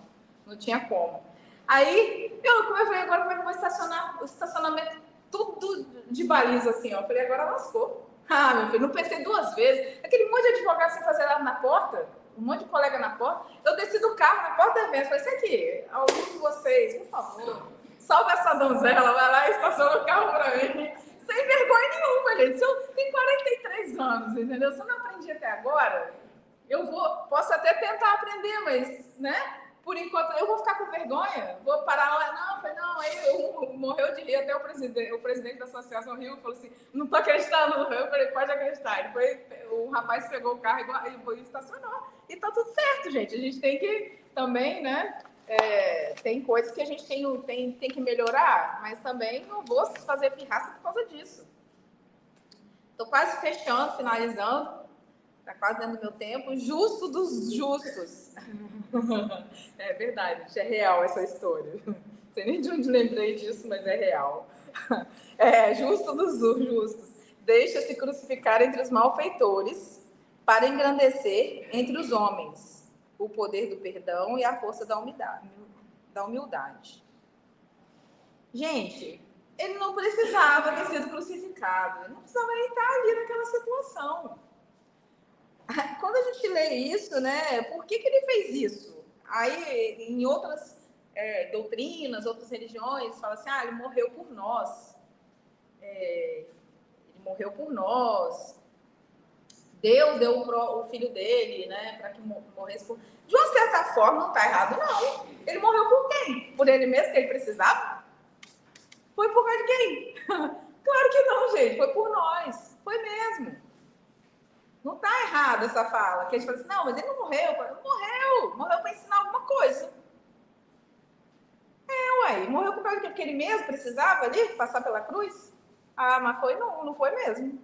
Não tinha como. Aí, eu, como eu falei, agora como é que eu vou estacionar? O estacionamento tudo de baliza assim, ó. Eu falei, agora lascou. Ah, meu filho, não pensei duas vezes. Aquele monte de advogado sem fazer nada na porta, um monte de colega na porta. Eu desci do carro na porta da evento. Falei, isso aqui, algum de vocês, por favor, salve essa donzela, vai lá e estaciona o carro pra mim. Sem vergonha nenhuma, gente. Se eu tenho 43 anos, entendeu? Se eu não aprendi até agora, eu vou, posso até tentar aprender, mas, né? Por enquanto, eu vou ficar com vergonha, vou parar lá, não, foi não, morreu de rir, até o presidente, o presidente da Associação Rio falou assim, não tô acreditando, eu falei, pode acreditar, ele foi, o rapaz pegou o carro e, e estacionou, e tá tudo certo, gente, a gente tem que também, né, é, tem coisas que a gente tem, tem, tem que melhorar, mas também não vou fazer pirraça por causa disso. Tô quase fechando, finalizando, tá quase dentro do meu tempo, justo dos justos. é verdade, é real essa história. Não sei nem de onde lembrei disso, mas é real. É justo dos justos. Deixa-se crucificar entre os malfeitores para engrandecer entre os homens o poder do perdão e a força da humildade. Da humildade. Gente, ele não precisava ter sido crucificado, ele não precisava nem estar ali naquela situação. quando a gente lê isso, né, por que, que ele fez isso? Aí, em outras é, doutrinas, outras religiões, fala assim, ah, ele morreu por nós. É, ele morreu por nós. Deus deu o, filho dele, né, para que morresse por... De uma certa forma, não está errado, não. Ele morreu por quem? Por ele mesmo, que ele precisava? Foi por causa de quem? claro que não, gente. Foi por nós. Foi mesmo. Não está errado essa fala. Que a gente fala assim, não, mas ele não morreu. Não morreu. Morreu para ensinar alguma coisa. É, ué. Morreu por causa que ele mesmo precisava ali passar pela cruz? Ah, mas foi não, não foi mesmo.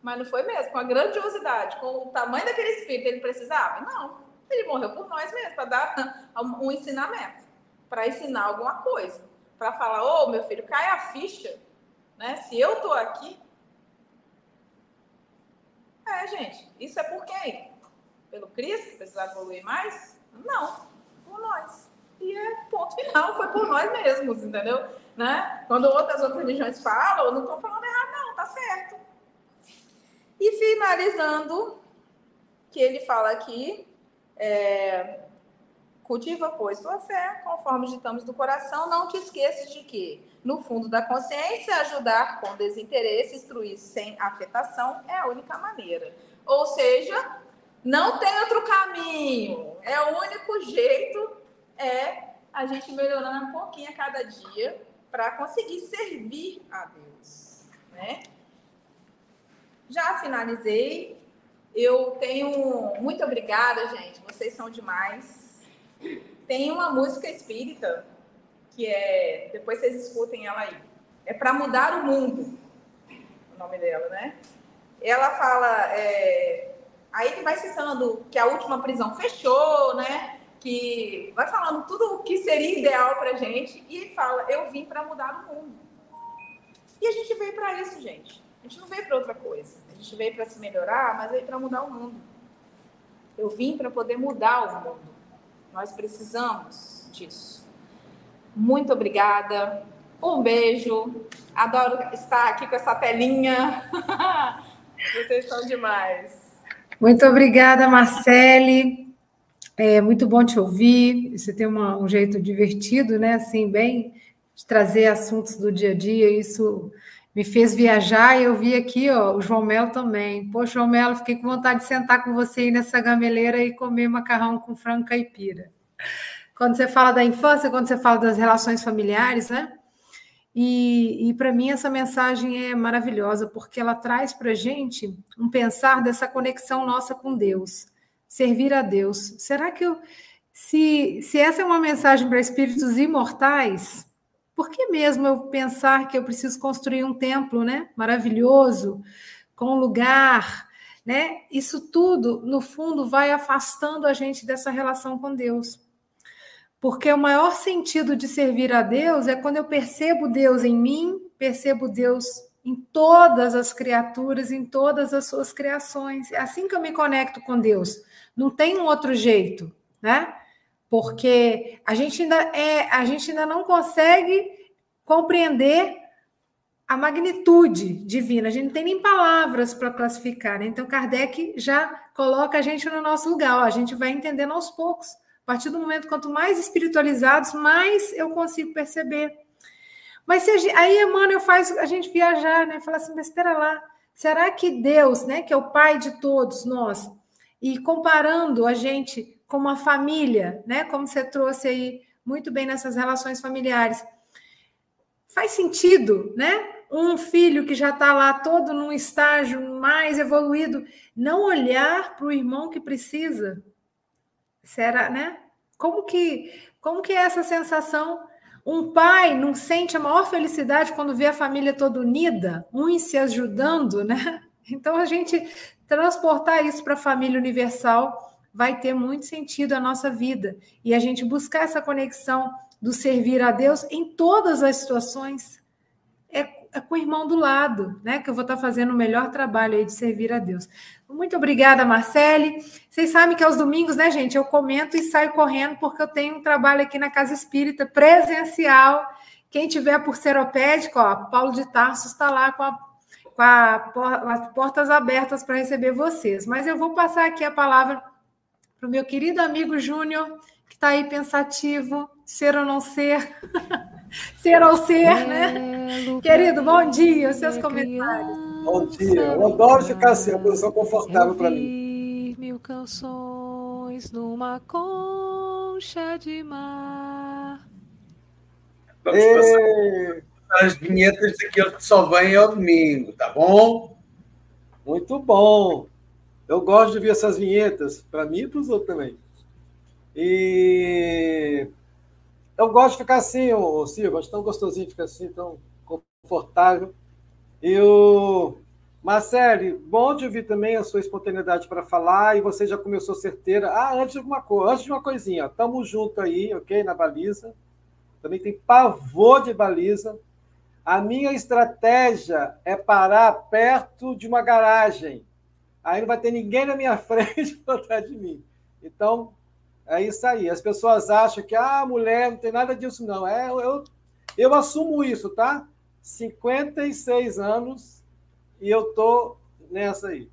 Mas não foi mesmo. Com a grandiosidade, com o tamanho daquele espírito, ele precisava? Não. Ele morreu por nós mesmo, para dar um ensinamento. para ensinar alguma coisa, para falar, ô oh, meu filho, cai a ficha, né? Se eu tô aqui. É, gente, isso é por quem? Pelo Cristo, precisar evoluir mais? Não, por nós. E é ponto final, foi por nós mesmos, entendeu? Né? Quando outras outras religiões falam, eu não estou falando errado, não, tá certo. E finalizando, que ele fala aqui, é, cultiva, pois, tua fé, conforme ditamos do coração, não te esqueças de que, no fundo da consciência, ajudar com desinteresse, instruir sem afetação é a única maneira. Ou seja, não tem outro caminho. É o único jeito é a gente melhorando um pouquinho a cada dia para conseguir servir a Deus, né? Já finalizei. Eu tenho muito obrigada, gente. Vocês são demais. Tem uma música espírita que é, depois vocês escutem ela aí. É para mudar o mundo. O nome dela, né? Ela fala, é, aí que vai citando que a última prisão fechou, né? que vai falando tudo o que seria ideal para gente e fala: Eu vim para mudar o mundo. E a gente veio para isso, gente. A gente não veio para outra coisa. A gente veio para se melhorar, mas veio para mudar o mundo. Eu vim para poder mudar o mundo. Nós precisamos disso. Muito obrigada. Um beijo. Adoro estar aqui com essa telinha. Vocês são demais. Muito obrigada, Marcele. É muito bom te ouvir. Você tem uma, um jeito divertido, né? Assim, bem de trazer assuntos do dia a dia. Isso me fez viajar e eu vi aqui, ó, o João Melo também. Poxa, João Melo, fiquei com vontade de sentar com você aí nessa gameleira e comer macarrão com frango caipira. Quando você fala da infância, quando você fala das relações familiares, né? E, e para mim essa mensagem é maravilhosa, porque ela traz para a gente um pensar dessa conexão nossa com Deus servir a Deus. Será que eu, se, se essa é uma mensagem para espíritos imortais, por que mesmo eu pensar que eu preciso construir um templo, né, maravilhoso, com um lugar, né? Isso tudo, no fundo, vai afastando a gente dessa relação com Deus. Porque o maior sentido de servir a Deus é quando eu percebo Deus em mim, percebo Deus em todas as criaturas, em todas as suas criações. É assim que eu me conecto com Deus. Não tem um outro jeito, né? Porque a gente ainda é, a gente ainda não consegue compreender a magnitude divina. A gente não tem nem palavras para classificar, né? Então Kardec já coloca a gente no nosso lugar. Ó, a gente vai entendendo aos poucos. A partir do momento quanto mais espiritualizados, mais eu consigo perceber. Mas se a aí Emmanuel faz a gente viajar, né? Fala assim, mas espera lá, será que Deus, né, que é o Pai de todos nós, e comparando a gente com uma família, né? Como você trouxe aí muito bem nessas relações familiares. Faz sentido, né? Um filho que já está lá todo num estágio mais evoluído, não olhar para o irmão que precisa. Será, né? Como que, como que é essa sensação? Um pai não sente a maior felicidade quando vê a família toda unida, uns se ajudando, né? Então a gente transportar isso para a família universal vai ter muito sentido a nossa vida e a gente buscar essa conexão do servir a Deus em todas as situações é, é com o irmão do lado, né? Que eu vou estar fazendo o melhor trabalho aí de servir a Deus. Muito obrigada, Marcele. Vocês sabem que aos domingos, né, gente, eu comento e saio correndo porque eu tenho um trabalho aqui na Casa Espírita presencial. Quem tiver por seropédico, ó, Paulo de Tarso está lá com a com a, as portas abertas para receber vocês. Mas eu vou passar aqui a palavra para o meu querido amigo Júnior, que está aí pensativo, ser ou não ser, ser ou ser, né? Querido, bom dia, os seus comentários. Bom dia, eu adoro ficar assim, é uma posição confortável para mim. Mil canções numa concha de mar. Vamos passar as vinhetas daquele que só vem ao domingo, tá bom? Muito bom. Eu gosto de ver essas vinhetas, para mim e para os outros também. E eu gosto de ficar assim, ô, Silvio, acho tão gostosinho ficar assim, tão confortável. E o Marcele, bom de ouvir também a sua espontaneidade para falar, e você já começou certeira. Ah, antes de uma coisa, antes de uma coisinha, tamo junto aí, ok? Na baliza. também tenho pavor de baliza. A minha estratégia é parar perto de uma garagem. Aí não vai ter ninguém na minha frente para atrás de mim. Então, é isso aí. As pessoas acham que ah, mulher não tem nada disso, não. É, eu, eu assumo isso, tá? 56 anos e eu tô nessa aí.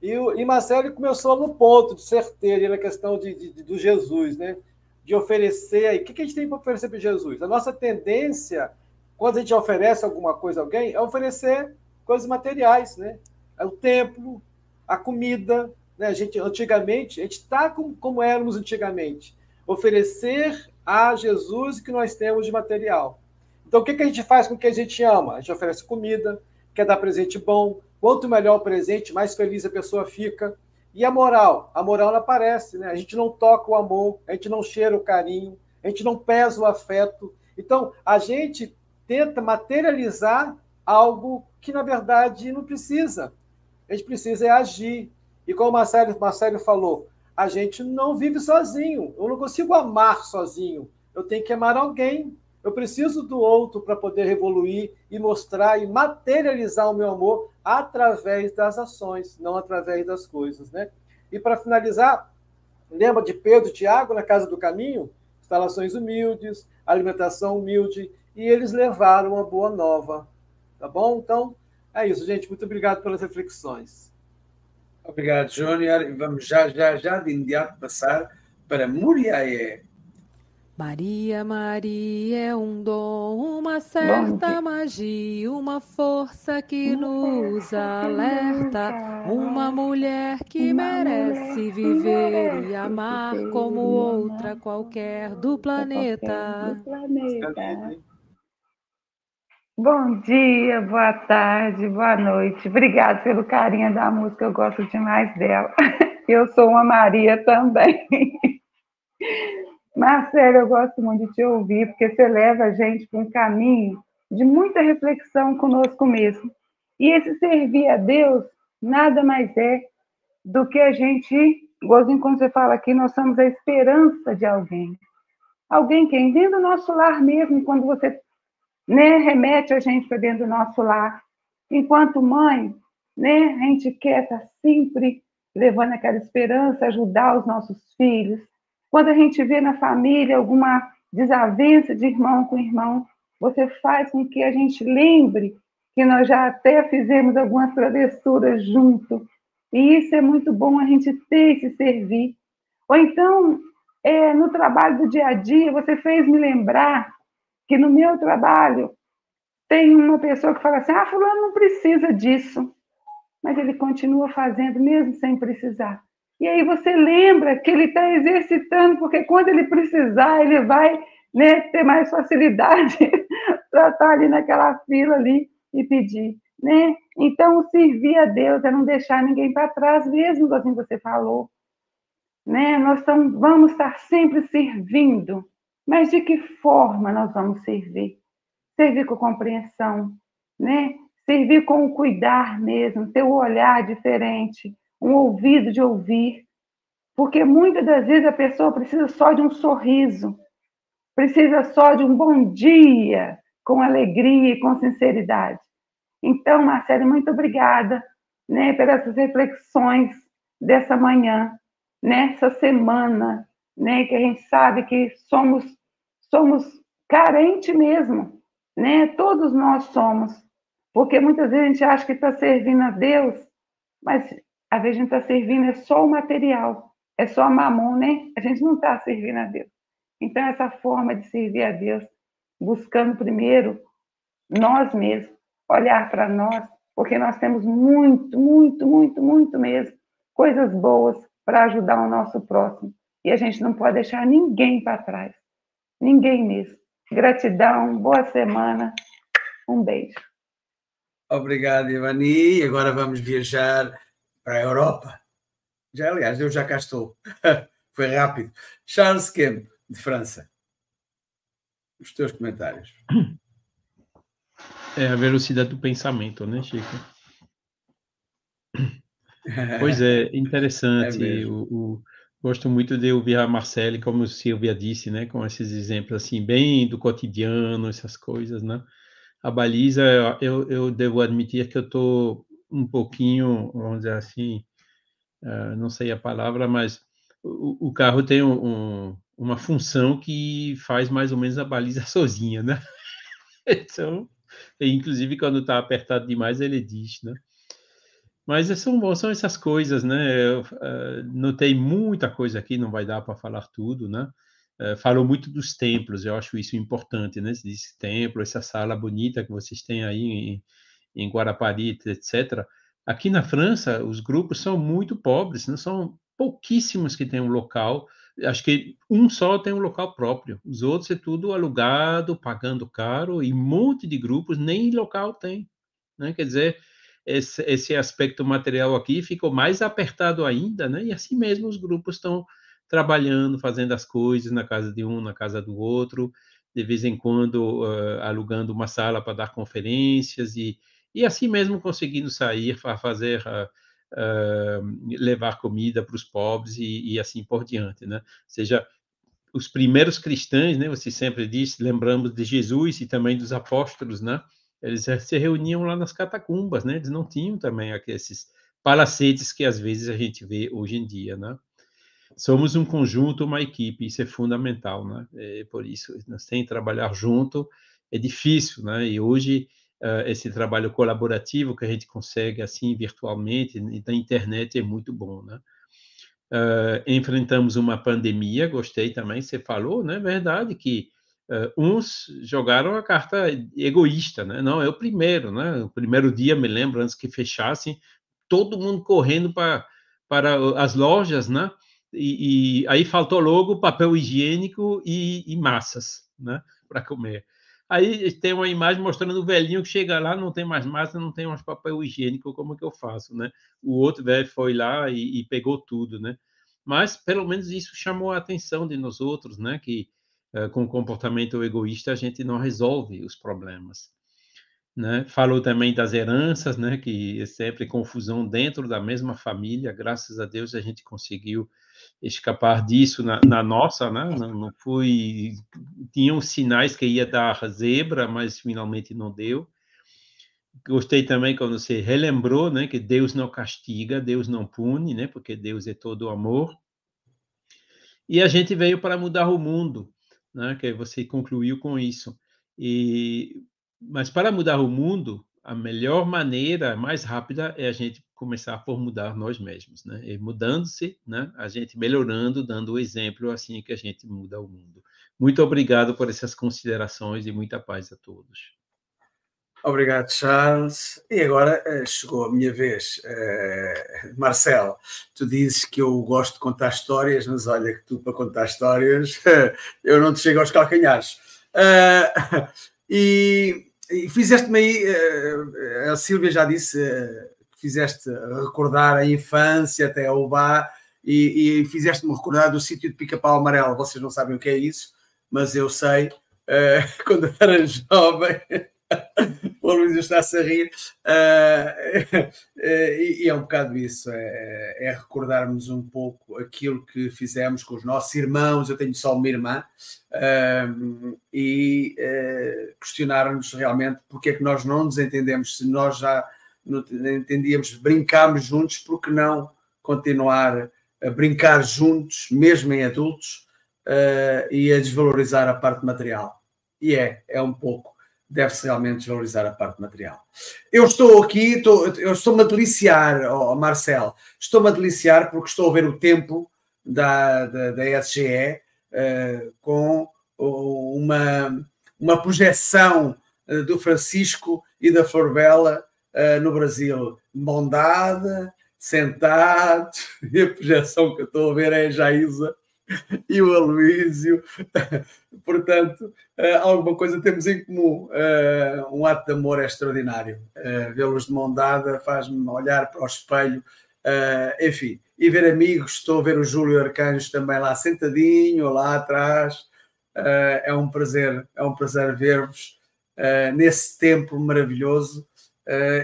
E, o, e Marcelo começou no ponto de certeiro, na questão de, de, de, do Jesus, né? De oferecer aí. O que, que a gente tem para oferecer para Jesus? A nossa tendência, quando a gente oferece alguma coisa a alguém, é oferecer coisas materiais, né? É o templo, a comida, né? A gente, antigamente, a gente está como, como éramos antigamente. Oferecer a Jesus o que nós temos de material. Então, o que, que a gente faz com o que a gente ama? A gente oferece comida, quer dar presente bom, Quanto melhor o presente, mais feliz a pessoa fica. E a moral? A moral não aparece, né? A gente não toca o amor, a gente não cheira o carinho, a gente não pesa o afeto. Então, a gente tenta materializar algo que, na verdade, não precisa. A gente precisa é agir. E como o Marcelo, Marcelo falou, a gente não vive sozinho. Eu não consigo amar sozinho. Eu tenho que amar alguém. Eu preciso do outro para poder evoluir e mostrar e materializar o meu amor através das ações, não através das coisas, né? E para finalizar, lembra de Pedro e Tiago na casa do caminho? Instalações humildes, alimentação humilde, e eles levaram uma boa nova, tá bom? Então, é isso, gente. Muito obrigado pelas reflexões. Obrigado, Júnior. Vamos já, já, já de imediato passar para Muriaé. Maria, Maria é um dom, uma certa magia, uma força que nos alerta, uma mulher que merece viver e amar como outra qualquer do planeta. Bom dia, boa tarde, boa noite. Obrigada pelo carinho da música, eu gosto demais dela. Eu sou uma Maria também. Marcelo, eu gosto muito de te ouvir, porque você leva a gente para um caminho de muita reflexão conosco mesmo. E esse servir a Deus nada mais é do que a gente, igualzinho quando você fala aqui, nós somos a esperança de alguém. Alguém que é dentro do nosso lar mesmo, quando você né, remete a gente para dentro do nosso lar. Enquanto mãe, né, a gente quer estar sempre levando aquela esperança, ajudar os nossos filhos, quando a gente vê na família alguma desavença de irmão com irmão, você faz com que a gente lembre que nós já até fizemos algumas travessuras junto. E isso é muito bom a gente ter esse servir. Ou então, é, no trabalho do dia a dia, você fez me lembrar que no meu trabalho tem uma pessoa que fala assim: ah, Fulano não precisa disso. Mas ele continua fazendo mesmo sem precisar. E aí você lembra que ele está exercitando, porque quando ele precisar, ele vai né, ter mais facilidade para estar tá ali naquela fila ali e pedir. Né? Então, servir a Deus é não deixar ninguém para trás, mesmo assim você falou. Né? Nós tamo, vamos estar sempre servindo, mas de que forma nós vamos servir? Servir com compreensão, né? servir com o cuidar mesmo, ter um olhar diferente, um ouvido de ouvir, porque muitas das vezes a pessoa precisa só de um sorriso, precisa só de um bom dia, com alegria e com sinceridade. Então, Marcelo, muito obrigada né, pelas reflexões dessa manhã, nessa semana, né, que a gente sabe que somos somos carentes mesmo, né? Todos nós somos, porque muitas vezes a gente acha que está servindo a Deus, mas às vezes a gente está servindo é só o material, é só a mamão, né? A gente não está servindo a Deus. Então, essa forma de servir a Deus, buscando primeiro nós mesmos, olhar para nós, porque nós temos muito, muito, muito, muito mesmo, coisas boas para ajudar o nosso próximo. E a gente não pode deixar ninguém para trás. Ninguém mesmo. Gratidão, boa semana, um beijo. Obrigado, Ivani. Agora vamos viajar para a Europa. Já, aliás, eu já cá estou. Foi rápido. Charles Kemp, de França. Os teus comentários. É a velocidade do pensamento, né, Chico? Pois é, interessante. É o, o, Gosto muito de ouvir a Marcele, como Silvia disse, né, com esses exemplos assim, bem do cotidiano, essas coisas, né? A baliza, eu, eu devo admitir que eu estou um pouquinho, vamos dizer assim, uh, não sei a palavra, mas o, o carro tem um, um, uma função que faz mais ou menos a baliza sozinha, né? Então, inclusive quando está apertado demais, ele diz, né? Mas são, são essas coisas, né? Eu, uh, notei muita coisa aqui, não vai dar para falar tudo, né? Uh, falou muito dos templos, eu acho isso importante, né? Esse templo, essa sala bonita que vocês têm aí em, em Guarapari, etc. Aqui na França, os grupos são muito pobres, não são pouquíssimos que têm um local. Acho que um só tem um local próprio, os outros é tudo alugado, pagando caro, e um monte de grupos nem local tem. Né? Quer dizer, esse, esse aspecto material aqui ficou mais apertado ainda, né? E assim mesmo os grupos estão trabalhando, fazendo as coisas na casa de um, na casa do outro, de vez em quando uh, alugando uma sala para dar conferências e, e assim mesmo conseguindo sair para fazer uh, uh, levar comida para os pobres e, e, assim por diante, né? Ou seja, os primeiros cristãos, né? Você sempre diz, lembramos de Jesus e também dos apóstolos, né? Eles se reuniam lá nas catacumbas, né? Eles não tinham também esses palacetes que às vezes a gente vê hoje em dia, né? Somos um conjunto, uma equipe, isso é fundamental, né? É por isso, nós temos que trabalhar junto, é difícil, né? E hoje uh, esse trabalho colaborativo que a gente consegue assim virtualmente na internet é muito bom, né? Uh, enfrentamos uma pandemia, gostei também, você falou, né? Verdade que Uh, uns jogaram a carta egoísta, né? Não, é o primeiro, né? O primeiro dia, me lembro, antes que fechassem, todo mundo correndo para, as lojas, né? E, e aí faltou logo papel higiênico e, e massas, né? Para comer. Aí tem uma imagem mostrando o velhinho que chega lá, não tem mais massa, não tem mais papel higiênico, como que eu faço, né? O outro velho foi lá e, e pegou tudo, né? Mas pelo menos isso chamou a atenção de nós outros, né? Que com comportamento egoísta, a gente não resolve os problemas. Né? Falou também das heranças, né? que é sempre confusão dentro da mesma família. Graças a Deus a gente conseguiu escapar disso na, na nossa, né? não, não fui. Tinham sinais que ia dar zebra, mas finalmente não deu. Gostei também quando você relembrou, né, que Deus não castiga, Deus não pune, né, porque Deus é todo amor. E a gente veio para mudar o mundo né? Que você concluiu com isso. E mas para mudar o mundo, a melhor maneira, mais rápida, é a gente começar por mudar nós mesmos, né? E mudando-se, né? A gente melhorando, dando o exemplo, assim que a gente muda o mundo. Muito obrigado por essas considerações e muita paz a todos. Obrigado, Charles. E agora eh, chegou a minha vez. Uh, Marcelo, tu dizes que eu gosto de contar histórias, mas olha que tu, para contar histórias, eu não te chego aos calcanhares. Uh, e, e fizeste-me aí, uh, a Silvia já disse, que fizeste recordar a infância até ao bar e, e fizeste-me recordar do sítio de Pica-Pau Amarelo. Vocês não sabem o que é isso, mas eu sei. quando era jovem o Luís está-se a rir, uh, e, é um bocado isso, é, é, recordarmos um pouco aquilo que fizemos com os nossos irmãos, eu tenho só uma irmã, uh, e uh, questionarmos realmente porque é que nós não nos entendemos, se nós já entendíamos, brincámos juntos, por que não continuar a brincar juntos, mesmo em adultos, e a desvalorizar a parte material. E é, é um pouco deve-se realmente desvalorizar a parte material. Eu estou aqui, estou, eu estou-me a deliciar, oh, Marcel, estou-me a deliciar porque estou a ver o tempo da, da, da SGE uh, com uma, uma projeção uh, do Francisco e da Florbela uh, no Brasil. Bondade, sentado, e a projeção que eu estou a ver é a Jaísa e o Aloísio. Portanto, uh, alguma coisa temos em comum. Uh, um ato de amor é extraordinário. Uh, Vê-los de mão dada faz-me olhar para o espelho. enfim, e ver amigos. Estou a ver o Júlio Arcanjo também lá sentadinho, lá atrás. é um prazer, é um prazer ver-vos nesse tempo maravilhoso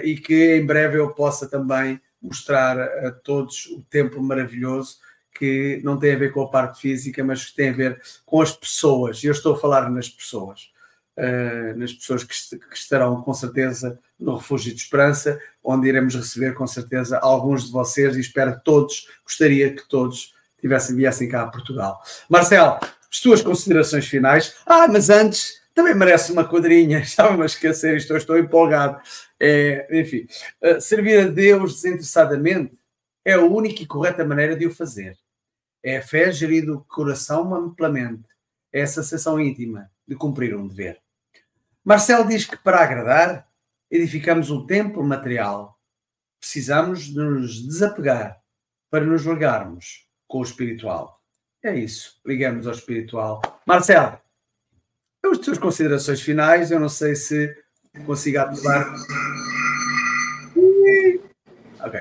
e que em breve eu possa também mostrar a todos o tempo maravilhoso que não tem a ver com a parte física, mas que tem a ver com as pessoas. Eu estou a falar nas pessoas. Uh, nas pessoas que, que, estarão com certeza no Refúgio de Esperança, onde iremos receber com certeza alguns de vocês e espero que todos, gostaria que todos tivessem, viessem cá a Portugal. Marcelo, as tuas considerações finais. Ah, mas antes, também merece uma quadrinha, estava-me a esquecer, estou, estou empolgado. É, enfim, uh, servir a Deus desinteressadamente é a única e correta maneira de o fazer. É fé gerida o coração amplamente. É a sensação íntima de cumprir um dever. Marcel diz que para agradar, edificamos um templo material. Precisamos de nos desapegar para nos ligarmos com o espiritual. É isso, ligamos ao espiritual. Marcelo, as tuas considerações finais, eu não sei se consigo ativar. Ok.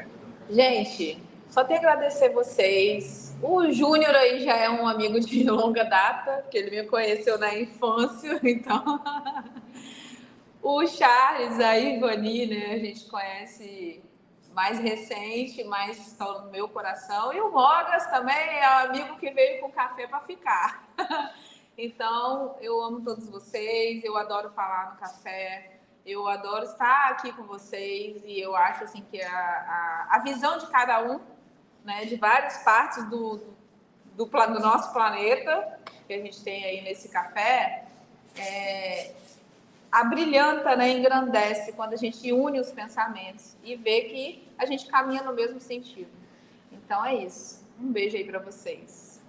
Gente, só tenho a agradecer vocês. O Júnior aí já é um amigo de longa data, porque ele me conheceu na infância, então. o Charles, a Ivani, né? A gente conhece mais recente, mais estão no meu coração. E o Mogas também é um amigo que veio com café para ficar. então, eu amo todos vocês, eu adoro falar no café, eu adoro estar aqui com vocês e eu acho assim que a, a, a visão de cada um, né, de várias partes do, do, do, nosso planeta que a gente tem aí nesse café, é, abrilhanta, né, engrandece quando a gente une os pensamentos e vê que a gente caminha no mesmo sentido. Então é isso. Um beijo aí para vocês.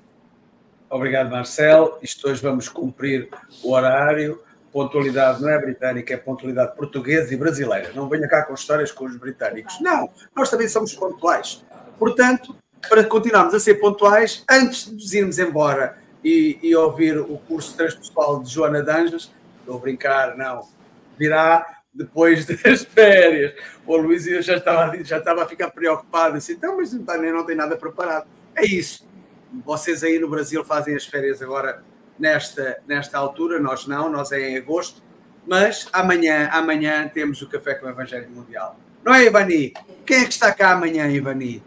Obrigado, Marcel. Isto hoje vamos cumprir o horário. Pontualidade não é britânica, é pontualidade portuguesa e brasileira. Não venha cá com histórias com os britânicos. Não, nós também somos pontuais. Portanto, para continuarmos a ser pontuais, antes de nos irmos embora e, e ouvir o curso transpessoal de Joana Danjas, estou a brincar, não, virá depois das férias. O Luís já estava, já estava a ficar preocupado, assim, então, mas não, tem, não tem nada preparado. É isso. Vocês aí no Brasil fazem as férias agora nesta, nesta altura, nós não, nós é em agosto, mas amanhã, amanhã temos o Café com o Evangelho Mundial. Não é, Ivani? Quem é que está cá amanhã, Ivani?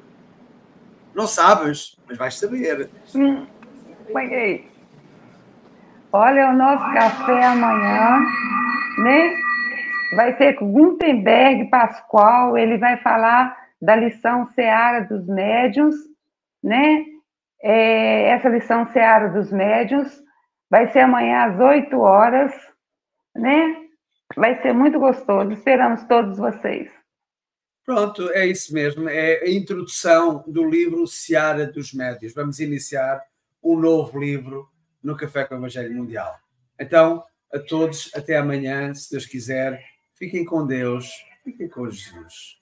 Não sabes, mas vais saber. Hum, peguei. Olha, o nosso café amanhã, né? Vai ser com Gutenberg Pascoal, ele vai falar da lição Seara dos Médiuns, né? É, essa lição Seara dos Médiuns vai ser amanhã às 8 horas, né? Vai ser muito gostoso. Esperamos todos vocês. Pronto, é isso mesmo. É a introdução do livro Seara dos Médios. Vamos iniciar um novo livro no Café com o Evangelho Mundial. Então, a todos, até amanhã, se Deus quiser. Fiquem com Deus, fiquem com Jesus.